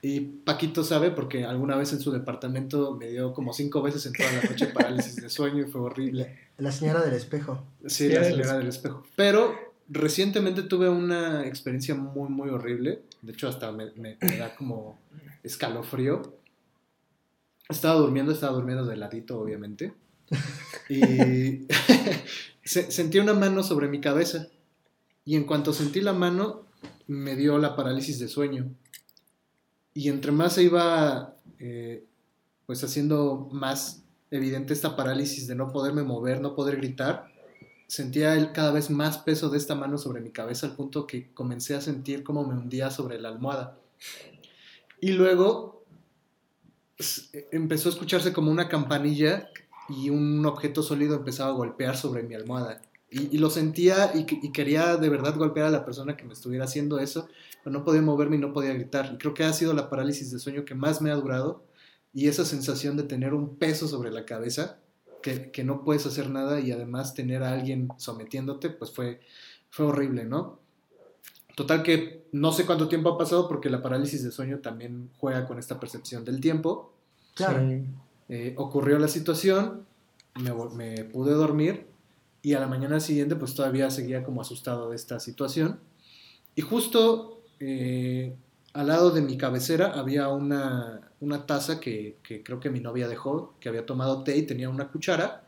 Y Paquito sabe porque alguna vez en su departamento me dio como cinco veces en toda la noche parálisis de sueño y fue horrible. La señora del espejo. Sí, Sí, la señora del espejo. Pero recientemente tuve una experiencia muy, muy horrible. De hecho, hasta me, me- me da como escalofrío. Estaba durmiendo, estaba durmiendo de ladito, obviamente. Y se- sentí una mano sobre mi cabeza. Y en cuanto sentí la mano, me dio la parálisis de sueño. Y entre más se iba, eh, pues haciendo más evidente esta parálisis de no poderme mover, no poder gritar, sentía el cada vez más peso de esta mano sobre mi cabeza al punto que comencé a sentir como me hundía sobre la almohada. Y luego s- empezó a escucharse como una campanilla y un objeto sólido empezaba a golpear sobre mi almohada. Y, lo sentía y quería de verdad golpear a la persona que me estuviera haciendo eso, pero no podía moverme y no podía gritar. Y creo que ha sido la parálisis de sueño que más me ha durado y esa sensación de tener un peso sobre la cabeza, que, que no puedes hacer nada y además tener a alguien sometiéndote, pues fue, fue horrible, ¿no? Total que no sé cuánto tiempo ha pasado porque la parálisis de sueño también juega con esta percepción del tiempo. Claro. Sí. Eh, ocurrió la situación, me, me pude dormir y a la mañana siguiente pues todavía seguía como asustado de esta situación. Y justo eh, al lado de mi cabecera había una, una taza que, que creo que mi novia dejó, que había tomado té y tenía una cuchara.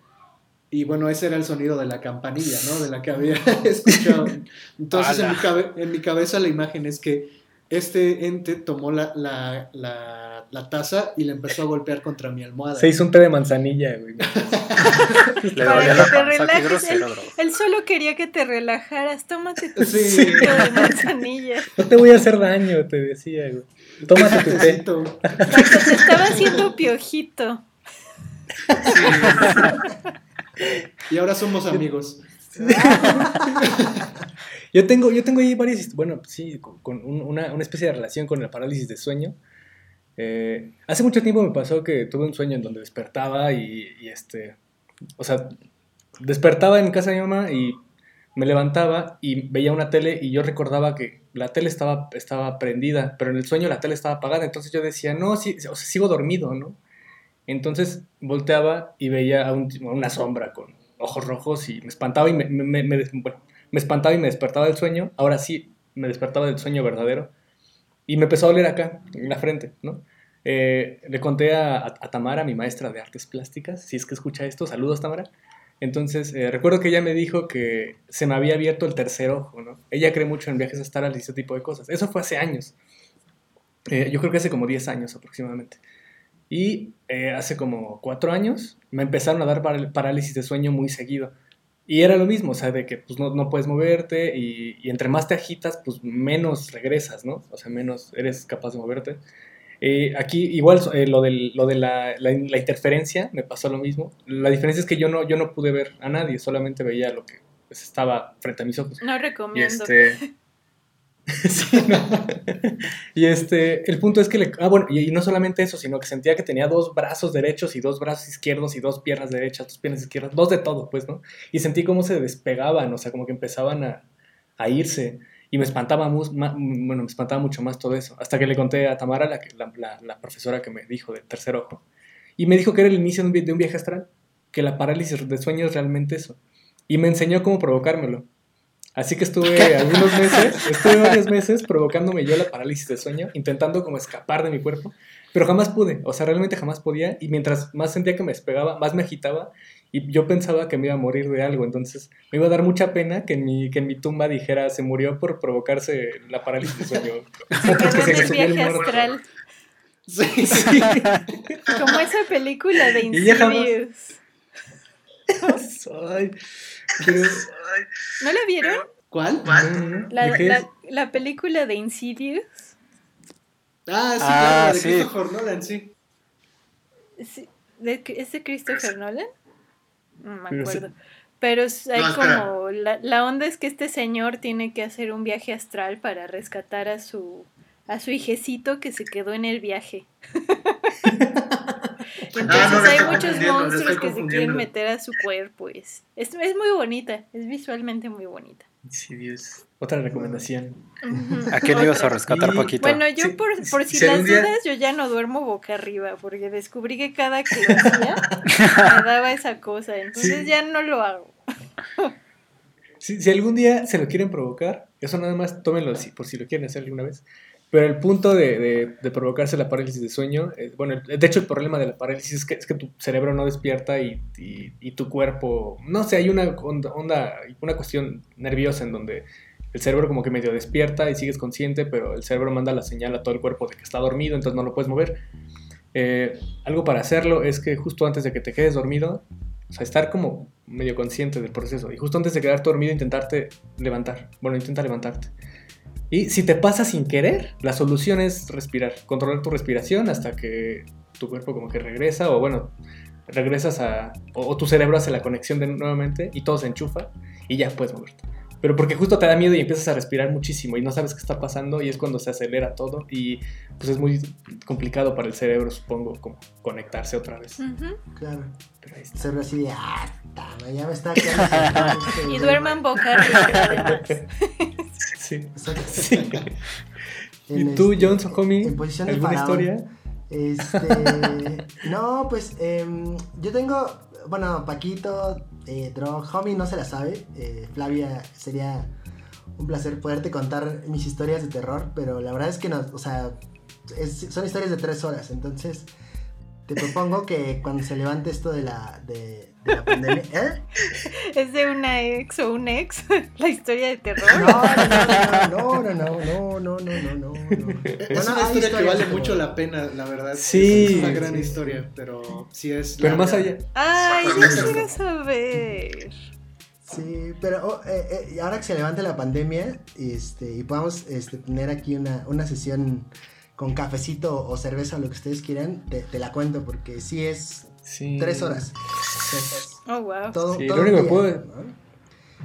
Y bueno, ese era el sonido de la campanilla, ¿no? De la que había escuchado. Entonces en mi, ¡Hala! cabe- en mi cabeza la imagen es que este ente tomó la, la, la, la taza y le empezó a golpear contra mi almohada. Se hizo un té de manzanilla, güey. Le Para que la te relajes, grosero. Él solo quería que te relajaras. Tómate tu Sí. de manzanilla. No te voy a hacer daño, te decía, güey. Tómate tu té. Te estaba haciendo piojito. Y ahora somos amigos. Yo tengo, yo tengo ahí varias, bueno, sí, con, con un- una, una especie de relación con la parálisis de sueño. Eh, hace mucho tiempo me pasó que tuve un sueño en donde despertaba y, y, este, o sea, despertaba en casa de mi mamá y me levantaba y veía una tele y yo recordaba que la tele estaba, estaba prendida, pero en el sueño la tele estaba apagada, entonces yo decía, no, sí, o sea, sigo dormido, ¿no? Entonces volteaba y veía a, un- a una sombra con ojos rojos y me espantaba y me, bueno, me espantaba y me despertaba del sueño. Ahora sí, me despertaba del sueño verdadero. Y me empezó a doler acá, en la frente, ¿no? Eh, le conté a, a- Tamara, mi maestra de artes plásticas, si es que escucha esto, saludos Tamara. Entonces, eh, recuerdo que ella me dijo que se me había abierto el tercer ojo, ¿no? Ella cree mucho en viajes astrales y ese tipo de cosas. Eso fue hace años. Eh, yo creo que hace como 10 años aproximadamente. Y eh, hace como 4 años me empezaron a dar parálisis de sueño muy seguido. Y era lo mismo, o sea, de que pues, no, no puedes moverte y, y entre más te agitas, pues menos regresas, ¿no? O sea, menos eres capaz de moverte. Eh, aquí igual eh, lo, del- lo de la, la- la interferencia me pasó lo mismo. La diferencia es que yo no, yo no pude ver a nadie, solamente veía lo que pues, estaba frente a mis ojos. No Y recomiendo. este. Sí, no. Y este, el punto es que le. Ah, bueno, y, y no solamente eso, sino que sentía que tenía dos brazos derechos y dos brazos izquierdos y dos piernas derechas, dos piernas izquierdas, dos de todo, pues, ¿no? Y sentí cómo se despegaban, o sea, como que empezaban a, a irse. Y me espantaba, mus- ma- bueno, me espantaba mucho más todo eso. Hasta que le conté a Tamara, la, profesora que me dijo del tercer ojo. Y me dijo que era el inicio de un, de un viaje astral, que la parálisis de sueño es realmente eso. Y me enseñó cómo provocármelo. Así que estuve algunos meses, estuve varios meses provocándome yo la parálisis de sueño, intentando como escapar de mi cuerpo, pero jamás pude, o sea, realmente jamás podía, y mientras más sentía que me despegaba, más me agitaba, y yo pensaba que me iba a morir de algo, entonces me iba a dar mucha pena que en mi, que en mi tumba dijera, se murió por provocarse la parálisis de sueño. Se quedó Que se en le el subió el viaje muerto. astral. Sí, Sí. Como esa película de Insidious. Ay, pero- ¿No la vieron? ¿Cuál? La, ¿de qué la, película de Insidious. Ah, sí, Ah, claro, de sí. Christopher Nolan, sí. Sí, de- ¿Es de Christopher Nolan? No me acuerdo. Pero es- hay No, como. La, la onda es que este señor tiene que hacer un viaje astral para rescatar a su a su hijecito que se quedó en el viaje. Entonces Ah, no, le hay muchos monstruos que se quieren meter a su cuerpo. Es, es, es muy bonita, es visualmente muy bonita. Sí, Dios. Otra recomendación. ¿A quién ibas a rescatar, Y- Paquito? Bueno, yo Sí, por, por si si las día- dudas, yo ya no duermo boca arriba, porque descubrí que cada que lo hacía me daba esa cosa, entonces Sí. ya no lo hago. Si, si algún día se lo quieren provocar, eso nada más tómenlo si, por si lo quieren hacer alguna vez. Pero el punto de, provocarse la parálisis de sueño, eh, bueno, de hecho el problema de la parálisis es que, es que tu cerebro no despierta y, tu cuerpo, no sé, hay una onda, onda- una cuestión nerviosa en donde el cerebro como que medio despierta y sigues consciente, pero el cerebro manda la señal a todo el cuerpo de que está dormido, entonces no lo puedes mover. Eh, algo para hacerlo es que justo antes de que te quedes dormido, o sea, estar como medio consciente del proceso. Y justo antes de quedarte dormido, intentarte levantar. Bueno, intenta levantarte. Y si te pasa sin querer, la solución es respirar. Controlar tu respiración hasta que tu cuerpo como que regresa o bueno, regresas a... O, tu cerebro hace la conexión de nuevamente y todo se enchufa y ya puedes moverte. Pero porque justo te da miedo y empiezas a respirar muchísimo y no sabes qué está pasando y es cuando se acelera todo y pues es muy complicado para el cerebro, supongo, como conectarse otra vez. Ujú. Claro. Pero ahí está. Cerebro así de, ah, ya me está quedando. Y güey". duerman boca arriba. Sí. ¿Y tú, este- Johnson, homie? En posición de ¿Alguna faraón. historia? Este. no, pues em, yo tengo. Bueno, Paquito, eh, Drog, Homie no se la sabe. eh, Flavia sería un placer poderte contar mis historias de terror, pero la verdad es que no, o sea, son historias de tres horas, entonces te propongo que cuando se levante esto de la, la pandemia. ¿Eh? ¿Es de una ex o un ex? ¿La historia de terror? No, no, no, no, no, no, no, no. no, no. Es una historia que vale mucho la pena, la verdad. Sí. Es una gran sí. historia, pero sí es. Pero más allá. Ay, yo quiero saber. Sí, pero oh, eh, eh, ahora que se levante la pandemia este, y podamos este, tener aquí una, una sesión con cafecito o cerveza, lo que ustedes quieran, te, te la cuento porque sí es sí. tres horas. Oh, wow. todo, Sí, todo lo único que puedo- ¿no?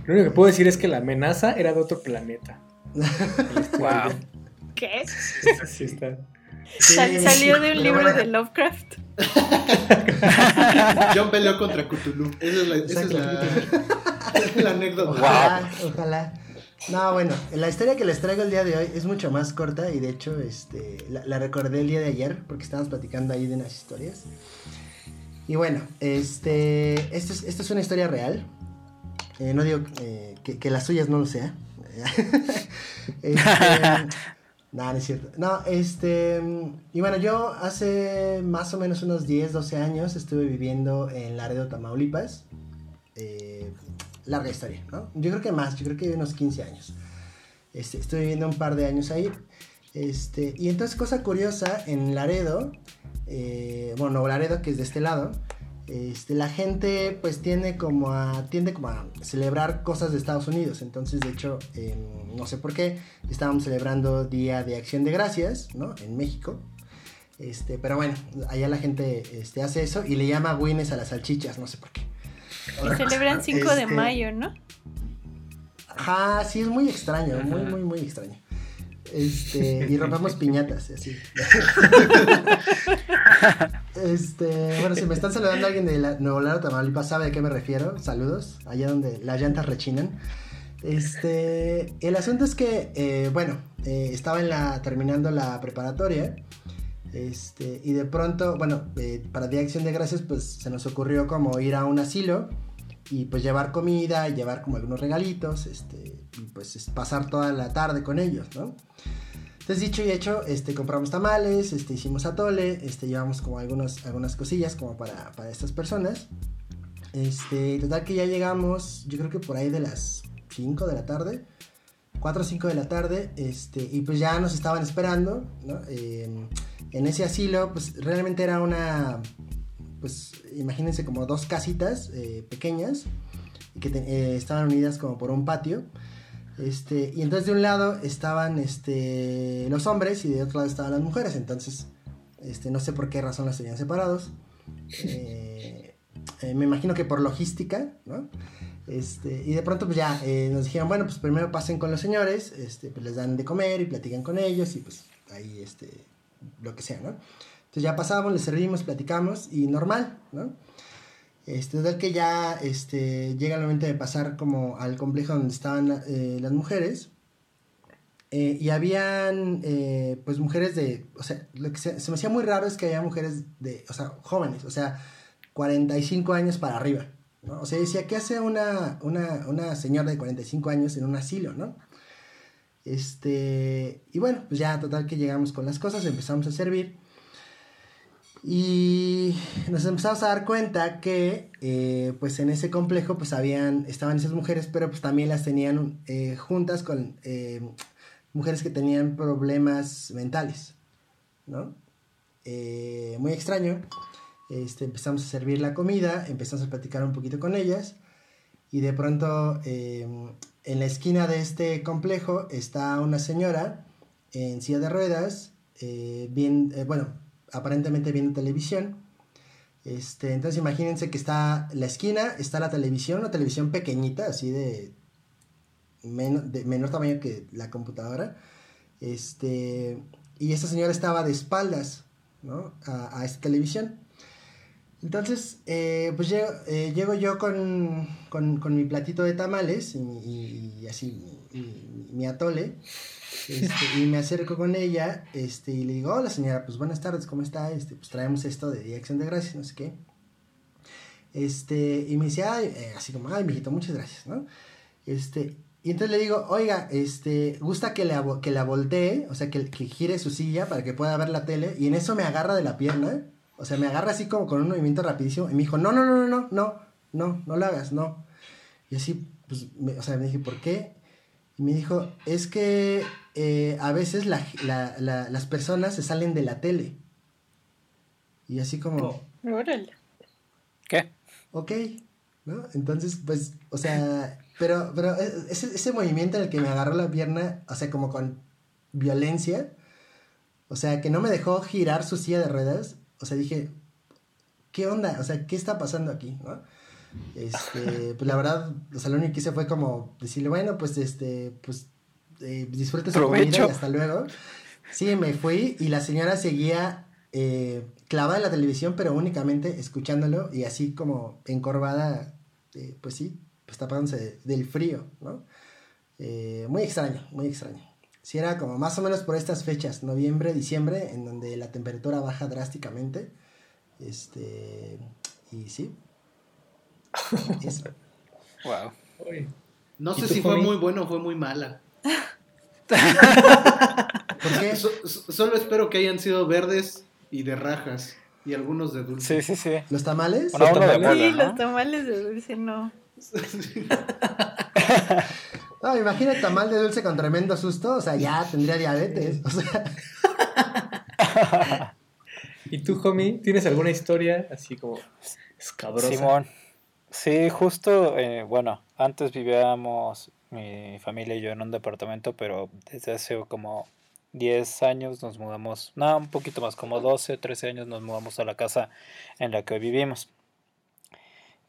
Lo único que puedo decir es que la amenaza era de otro planeta. Wow. ¿Qué? Sí, está. Sal- Sí, salió de un libro de Lovecraft. John peleó contra Cthulhu. Esa es la, esa es la, la anécdota. Ojalá, ojalá. No, bueno, la historia que les traigo el día de hoy es mucho más corta y de hecho este, la, la recordé el día de ayer porque estábamos platicando ahí de unas historias. Y bueno, este, esto es, esto es una historia real. Eh, no digo eh, que, que las suyas no lo sea. este, no, no es cierto. No, este, y bueno, yo hace más o menos unos 10, 12 años estuve viviendo en Laredo, Tamaulipas. Eh, larga historia, ¿no? Yo creo que más, yo creo que unos 15 años. Este, estuve viviendo un par de años ahí. Este, y entonces, cosa curiosa, en Laredo, eh, bueno, Nuevo Laredo, que es de este lado, este, la gente pues tiende como a, tiende como a celebrar cosas de Estados Unidos. Entonces, de hecho, eh, no sé por qué, estábamos celebrando Día de Acción de Gracias, ¿no? En México. Este, pero bueno, allá la gente este, hace eso y le llama Guinness a las salchichas, no sé por qué. Y celebran 5 de Este, mayo, ¿no? Ajá, sí, es muy extraño, muy, muy, muy extraño. Este, y rompamos piñatas, así. Este, bueno, si me están saludando alguien de la- Nuevo Laredo, Tamaulipas, sabe a qué me refiero. Saludos, allá donde las llantas rechinan. Este, el asunto es que, eh, bueno, eh, estaba en la, terminando la preparatoria. Este, y de pronto, bueno, eh, para Día Acción de Gracias, pues se nos ocurrió como ir a un asilo y pues llevar comida y llevar como algunos regalitos, este, y pues es pasar toda la tarde con ellos, ¿no? Entonces dicho y hecho, este, compramos tamales, este, hicimos atole, este, llevamos como algunos, algunas cosillas como para, para estas personas. Este, total que ya llegamos, yo creo que por ahí de las 5 de la tarde, 4 o 5 de la tarde, este, y pues ya nos estaban esperando, ¿no? En ese asilo, pues realmente era una, pues imagínense como dos casitas eh, pequeñas, que te- eh, estaban unidas como por un patio. Este, y entonces de un lado estaban este, los hombres y de otro lado estaban las mujeres. Entonces, este, no sé por qué razón las tenían separados. Eh, eh, me imagino que por logística, ¿no? Este, y de pronto pues ya eh, nos dijeron, bueno, pues primero pasen con los señores, este, pues les dan de comer y platican con ellos y pues ahí, este, lo que sea, ¿no? Entonces ya pasamos, les servimos, platicamos y normal, ¿no? Este, que ya este, llega el momento de pasar como al complejo donde estaban eh, las mujeres. eh, y habían eh, pues mujeres de, o sea, lo que se, me hacía muy raro es que había mujeres de, o sea, jóvenes, o sea, 45 años para arriba. O sea, decía, ¿qué hace una, una, una señora de 45 años en un asilo, no? Este, y bueno, pues ya total que llegamos con las cosas, empezamos a servir. Y nos empezamos a dar cuenta que eh, pues en ese complejo pues habían, estaban esas mujeres, pero pues también las tenían eh, juntas con eh, mujeres que tenían problemas mentales, ¿no? Muy extraño. Este, empezamos a servir la comida, empezamos a platicar un poquito con ellas y de pronto eh, en la esquina de este complejo está una señora en silla de ruedas, bien, bueno, aparentemente viendo televisión. Este, entonces imagínense que está la esquina, está la televisión, una televisión pequeñita, así de, men- de menor tamaño que la computadora. Este, y esta señora estaba de espaldas ¿no? a, esta televisión. Entonces, eh, pues llego, eh, yo con, con, mi platito de tamales y, así mi atole. Este, y me acerco con ella este, y le digo, hola señora, pues buenas tardes, ¿cómo está? Este, pues traemos esto de Día de Gracias, no sé qué. Este, y me dice, ay, eh, así como, ay, mijito, muchas gracias, ¿no? Este, y entonces le digo, oiga, este, gusta que la, que la voltee, o sea, que, que gire su silla para que pueda ver la tele. Y en eso me agarra de la pierna. O sea, me agarra así como con un movimiento rapidísimo. Y me dijo, no, no, no, no, no, no, no, no lo hagas, no. Y así, pues, me- o sea, me dije, ¿por qué? Y me dijo, es que eh, a veces la- la- la- las personas se salen de la tele. Y así como, Órale. ¿Qué? ok, ¿no? Entonces, pues, o sea, pero, pero e- ese, ese movimiento en el que me agarró la pierna, o sea, como con violencia, o sea, que no me dejó girar su silla de ruedas, o sea, dije, ¿qué onda? O sea, ¿qué está pasando aquí? ¿no? Este, pues la verdad, o sea, lo único que hice fue como decirle, bueno, pues, este, pues, eh, disfrute su comida y hasta luego. Sí, me fui y la señora seguía eh, clavada en la televisión, pero únicamente escuchándolo y así como encorvada, eh, pues sí, pues tapándose de- del frío, ¿no? Eh, muy extraño, muy extraño. Sí, era como más o menos por estas fechas, noviembre, diciembre, en donde la temperatura baja drásticamente. Este, y sí. Eso. Wow. Uy. No ¿Y sé si fue muy bueno o fue muy mala. ¿Por qué? So- so- solo espero que hayan sido verdes y de rajas y algunos de dulce. Sí, sí, sí. ¿Los tamales? De tamales? Sí, ¿no? los tamales de dulce no. No, imagínate tamal de dulce con tremendo susto, o sea, ya tendría diabetes. O sea, ¿Y tú, homie, tienes alguna historia así como escabrosa? Simón. Sí, justo, eh, bueno, antes vivíamos mi familia y yo en un departamento, pero desde hace como 10 años nos mudamos, no, un poquito más, como 12, 13 años nos mudamos a la casa en la que vivimos.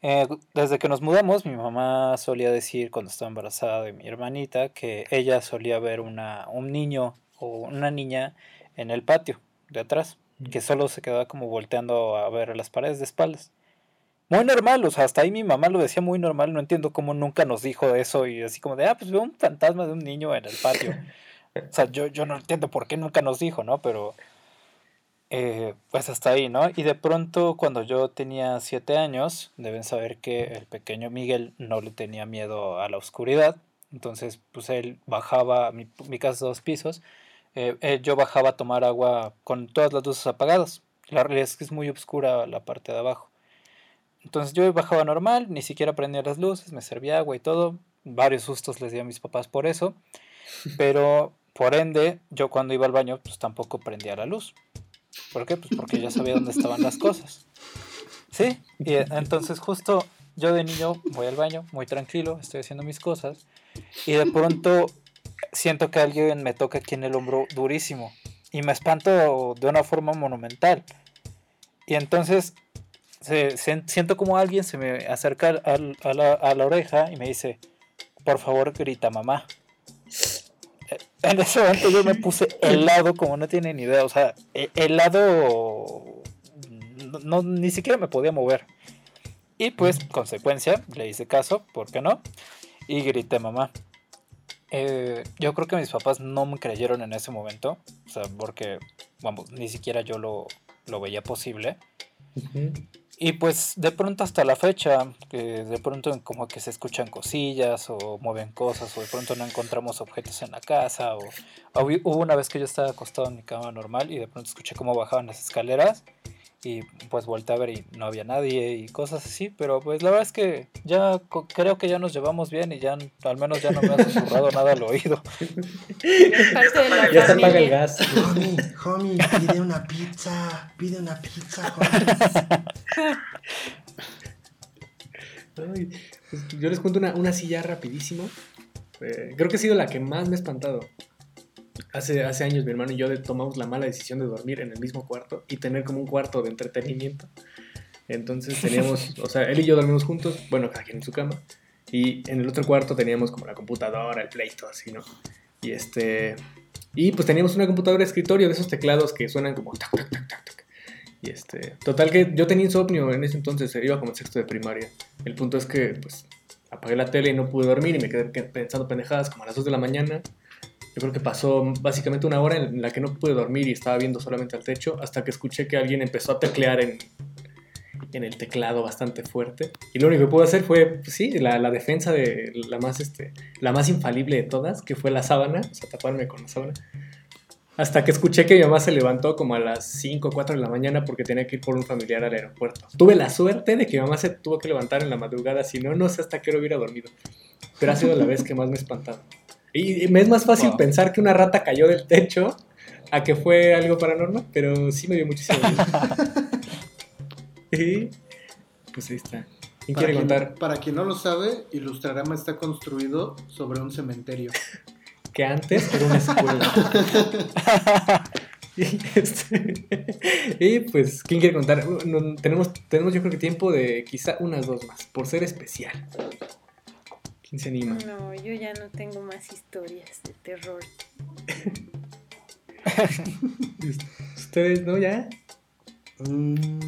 Eh, desde que nos mudamos, mi mamá solía decir cuando estaba embarazada de mi hermanita que ella solía ver una, un niño o una niña en el patio de atrás, que solo se quedaba como volteando a ver las paredes de espaldas. Muy normal, o sea, hasta ahí mi mamá lo decía muy normal, no entiendo cómo nunca nos dijo eso y así como de, ah, pues veo un fantasma de un niño en el patio. o sea, yo, yo no entiendo por qué nunca nos dijo, ¿no? Pero, eh, pues hasta ahí, ¿no? Y de pronto, cuando yo tenía siete años, deben saber que el pequeño Miguel no le tenía miedo a la oscuridad, entonces, pues él bajaba, mi, mi casa dos pisos, eh, yo bajaba a tomar agua con todas las luces apagadas. La realidad es que es muy oscura la parte de abajo. Entonces yo bajaba normal, ni siquiera prendía las luces, me servía agua y todo. Varios sustos les di a mis papás por eso. Pero por ende, yo cuando iba al baño, pues tampoco prendía la luz. ¿Por qué? Pues porque ya sabía dónde estaban las cosas. Sí, y eh, entonces justo yo de niño voy al baño, muy tranquilo, estoy haciendo mis cosas. Y de pronto siento que alguien me toca aquí en el hombro durísimo. Y me espanto de una forma monumental. Y entonces se- se- siento como alguien se me acerca al- a, la, a la oreja y me dice, por favor grita mamá. En ese momento yo me puse helado como no tienen ni idea, o sea, he- helado, no, ni siquiera me podía mover. Y pues, consecuencia, le hice caso, ¿por qué no? Y grité mamá. Eh, yo creo que mis papás no me creyeron en ese momento, o sea, porque, vamos, ni siquiera yo lo, lo veía posible. Ujú. Y pues de pronto hasta la fecha, que de pronto como que se escuchan cosillas o mueven cosas o de pronto no encontramos objetos en la casa o, o hubo una vez que yo estaba acostado en mi cama normal y de pronto escuché cómo bajaban las escaleras y pues volteé a ver y no había nadie y cosas así, pero pues la verdad es que ya creo que ya nos llevamos bien y ya al menos ya no me ha susurrado nada al oído. Ya se apaga el gas. Homie, homie, pide una pizza, pide una pizza, homie. Ay, pues, yo les cuento una, una ya rapidísimo. Eh, creo que ha sido la que más me ha espantado. Hace, hace años mi hermano y yo tomamos la mala decisión de dormir en el mismo cuarto y tener como un cuarto de entretenimiento. Entonces teníamos, o sea, él y yo dormimos juntos, bueno, cada quien en su cama. Y en el otro cuarto teníamos como la computadora, el Play, todo así, ¿no? Y este. Y pues teníamos una computadora de escritorio de esos teclados que suenan como tac, tac, tac, tac, tac. Y este. Total que yo tenía insomnio en ese entonces, iba como en sexto de primaria. El punto es que, pues, apagué la tele y no pude dormir y me quedé que- pensando pendejadas como a las 2 de la mañana. Yo creo que pasó básicamente una hora en la que no pude dormir y estaba viendo solamente al techo hasta que escuché que alguien empezó a teclear en... en el teclado bastante fuerte. Y lo único que pude hacer fue, pues sí, la, la defensa de la más, este, la más infalible de todas, que fue la sábana, o sea, taparme con la sábana. Hasta que escuché que mi mamá se levantó como a las 5 o 4 de la mañana porque tenía que ir por un familiar al aeropuerto. Tuve la suerte de que mi mamá se tuvo que levantar en la madrugada, si no, no sé hasta qué hora hubiera dormido. Pero ha sido la vez que más me he espantado. Y me es más fácil Wow. pensar que una rata cayó del techo a que fue algo paranormal, pero sí me dio muchísimo y pues ahí está. ¿Quién Para quiere quien, contar para quien no lo sabe, Ilustrarama está construido sobre un cementerio. que antes era una escuela? y, este, y, pues, ¿quién quiere contar? No, tenemos, tenemos yo creo que tiempo de quizá unas dos más, por ser especial. ¿Quién se anima? No, yo ya no tengo más historias de terror. ¿Ustedes no ya? Mm,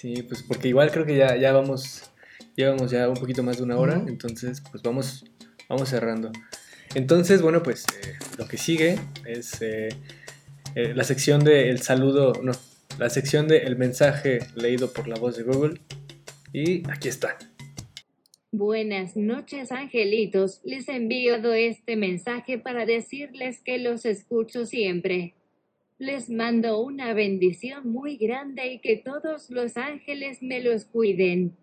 Sí, pues porque igual creo que ya, ya vamos, llevamos ya un poquito más de una hora, entonces pues vamos, vamos cerrando. Entonces, bueno, pues eh, lo que sigue es eh, eh, la sección de el saludo, no, la sección de el mensaje leído por la voz de Google. Y aquí está. Buenas noches, angelitos. Les envío este mensaje para decirles que los escucho siempre. Les mando una bendición muy grande y que todos los ángeles me los cuiden.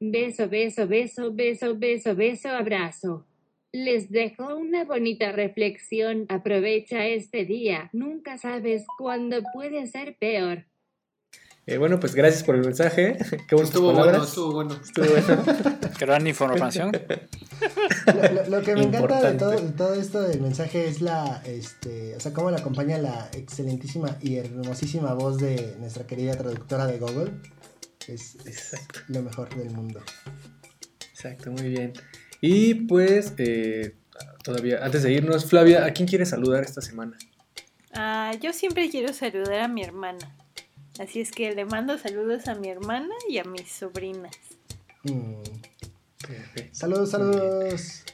Beso, beso, beso, beso, beso, beso, abrazo. Les dejo una bonita reflexión. Aprovecha este día. Nunca sabes cuándo puede ser peor. Eh, bueno, pues gracias por el mensaje. Qué Estuvo bueno, estuvo bueno. Estuvo bueno. Gran información. lo, lo- lo que me encanta de todo, Importante. de todo esto del mensaje es la, este, o sea, cómo le acompaña la excelentísima y hermosísima voz de nuestra querida traductora de Google. Es, lo mejor del mundo. Exacto, muy bien. Y pues, eh, todavía, antes de irnos, Flavia, ¿a quién quieres saludar esta semana? Ah, yo siempre quiero saludar a mi hermana. Así es que le mando saludos a mi hermana y a mis sobrinas. Mm. Perfecto. Saludos, saludos.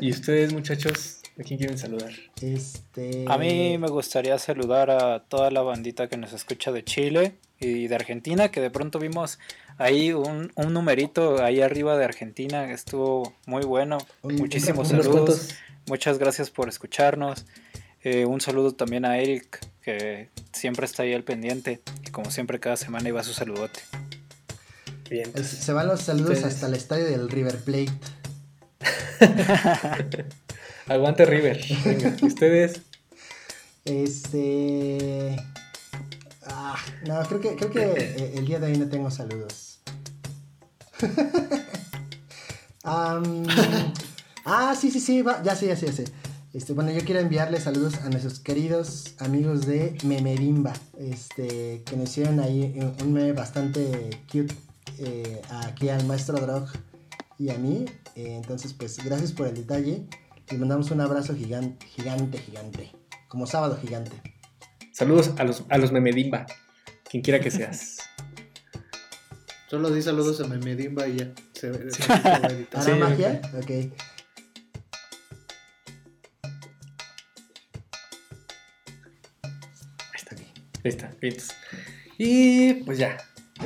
¿Y ustedes, muchachos, a quién quieren saludar? Este. A mí me gustaría saludar a toda la bandita que nos escucha de Chile y de Argentina, que de pronto vimos ahí un, un numerito ahí arriba de Argentina, estuvo muy bueno. Un- Muchísimos un- saludos. Muchas gracias por escucharnos. Eh, un saludo también a Eric, que siempre está ahí al pendiente. Y como siempre, cada semana iba su saludote. Bien. Se van los saludos hasta el estadio del River Plate. Aguante River. Venga, ¿y ustedes. Este. Ah, no, creo que, creo que eh, el día de hoy no tengo saludos. Ah, sí, sí, sí, va, ya sé, ya sé, ya sé. Este, bueno, yo quiero enviarle saludos a nuestros queridos amigos de Memerimba, este, que nos hicieron ahí un meme bastante cute eh, aquí al maestro Drog y a mí. Eh, entonces, pues, gracias por el detalle. Les mandamos un abrazo gigante, gigante, gigante. Como sábado gigante. Saludos a los, a los Memedimba. Quien quiera que seas. Solo di saludos a Memedimba y ya. Se, se- a editar. ¿Hará Sí, magia? Ok. Está. bien. Y pues ya.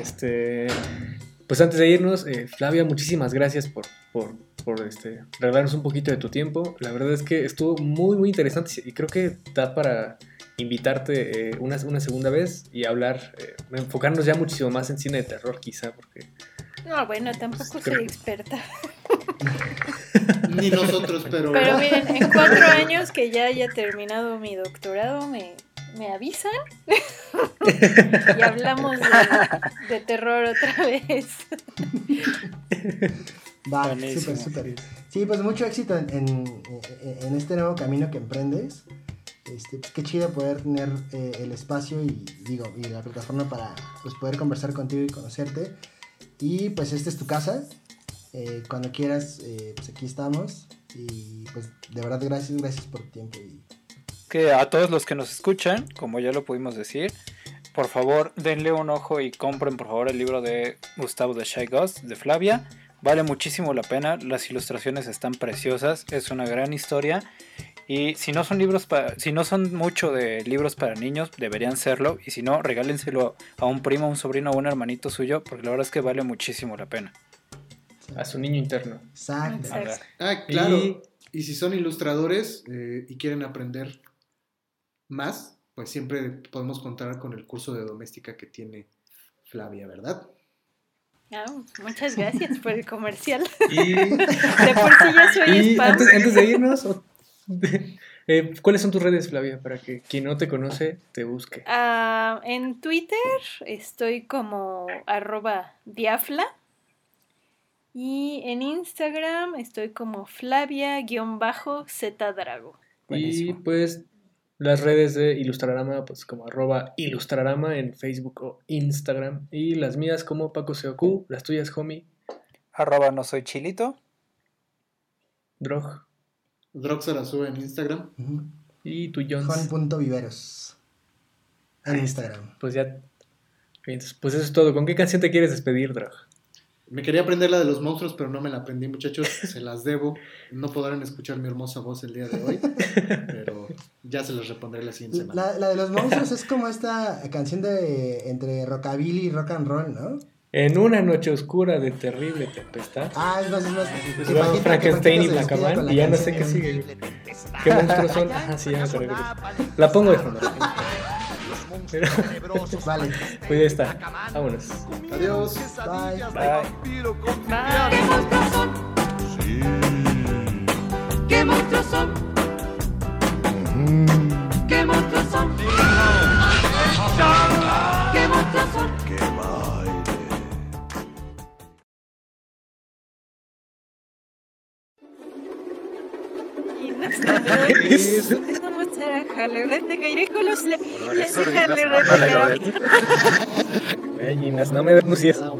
Este. Pues antes de irnos, eh, Flavia, muchísimas gracias por, por, por este, regalarnos un poquito de tu tiempo. La verdad es que estuvo muy, muy interesante y creo que da para invitarte eh, una, una segunda vez y hablar, eh, enfocarnos ya muchísimo más en cine de terror quizá, porque No, bueno, tampoco Creo- soy experta. Ni nosotros, pero. Pero miren, en cuatro años que ya haya terminado mi doctorado, me, me avisan y hablamos de, de terror otra vez. Va, súper, súper. Sí, pues mucho éxito en, en- en este nuevo camino que emprendes. Este, pues, qué chido poder tener eh, el espacio y digo y la plataforma para pues, poder conversar contigo y conocerte. Y pues esta es tu casa. Eh, cuando quieras, eh, pues aquí estamos. Y pues de verdad gracias, gracias por tu tiempo. Y Que a todos los que nos escuchan, como ya lo pudimos decir, por favor denle un ojo y compren por favor el libro de Gustavo de Shy Ghost de Flavia. Vale muchísimo la pena, las ilustraciones están preciosas, es una gran historia Y si no son libros para, si no son mucho de libros para niños, deberían serlo. Y si no, regálenselo a un primo, a un sobrino o un hermanito suyo, porque la verdad es que vale muchísimo la pena. A su niño interno. Exacto. Exacto. Ah, claro. Y- Y, si son ilustradores eh, y quieren aprender más, pues siempre podemos contar con el curso de doméstica que tiene Flavia, ¿verdad? Ah, muchas gracias por el comercial. Y, De por sí ya soy y spam. antes, antes de irnos, eh, ¿cuáles son tus redes, Flavia? Para que quien no te conoce te busque. Ah, en Twitter estoy como arroba diafla. Y en Instagram estoy como Flavia-Zdrago. Y pues las redes de Ilustrarama, pues como arroba Ilustrarama en Facebook o Instagram. Y las mías como Paco Seoku, las tuyas, homie, Arroba no soy chilito. Drog Droxa la sube en Instagram. Ujú. y tu Jones. Juan.viveros. En Instagram. Pues ya. Entonces, pues eso es todo. ¿Con qué canción te quieres despedir, Drog? Me quería aprender la de los monstruos, pero no me la aprendí, muchachos. Se las debo. No podrán escuchar mi hermosa voz el día de hoy, pero ya se las repondré la siguiente semana. La, la de los monstruos es como esta canción de entre rockabilly y rock and roll, ¿no? En una noche oscura de terrible tempestad. Ah, es más, es más. Pues Frankenstein y Blackaman y ya no sé qué sigue. ¿Qué monstruos son? Ajá, sí, ya me acordé. La pongo de fondo. Pero, Vale. pues ya está. Vámonos. Adiós. Bye. Bye. ¿Qué monstruos son? ¿Qué monstruos son? ¿Qué monstruos son? ¿Qué monstruos son? Y nuestra Vamos a Gallinas, no me denuncies. Ah,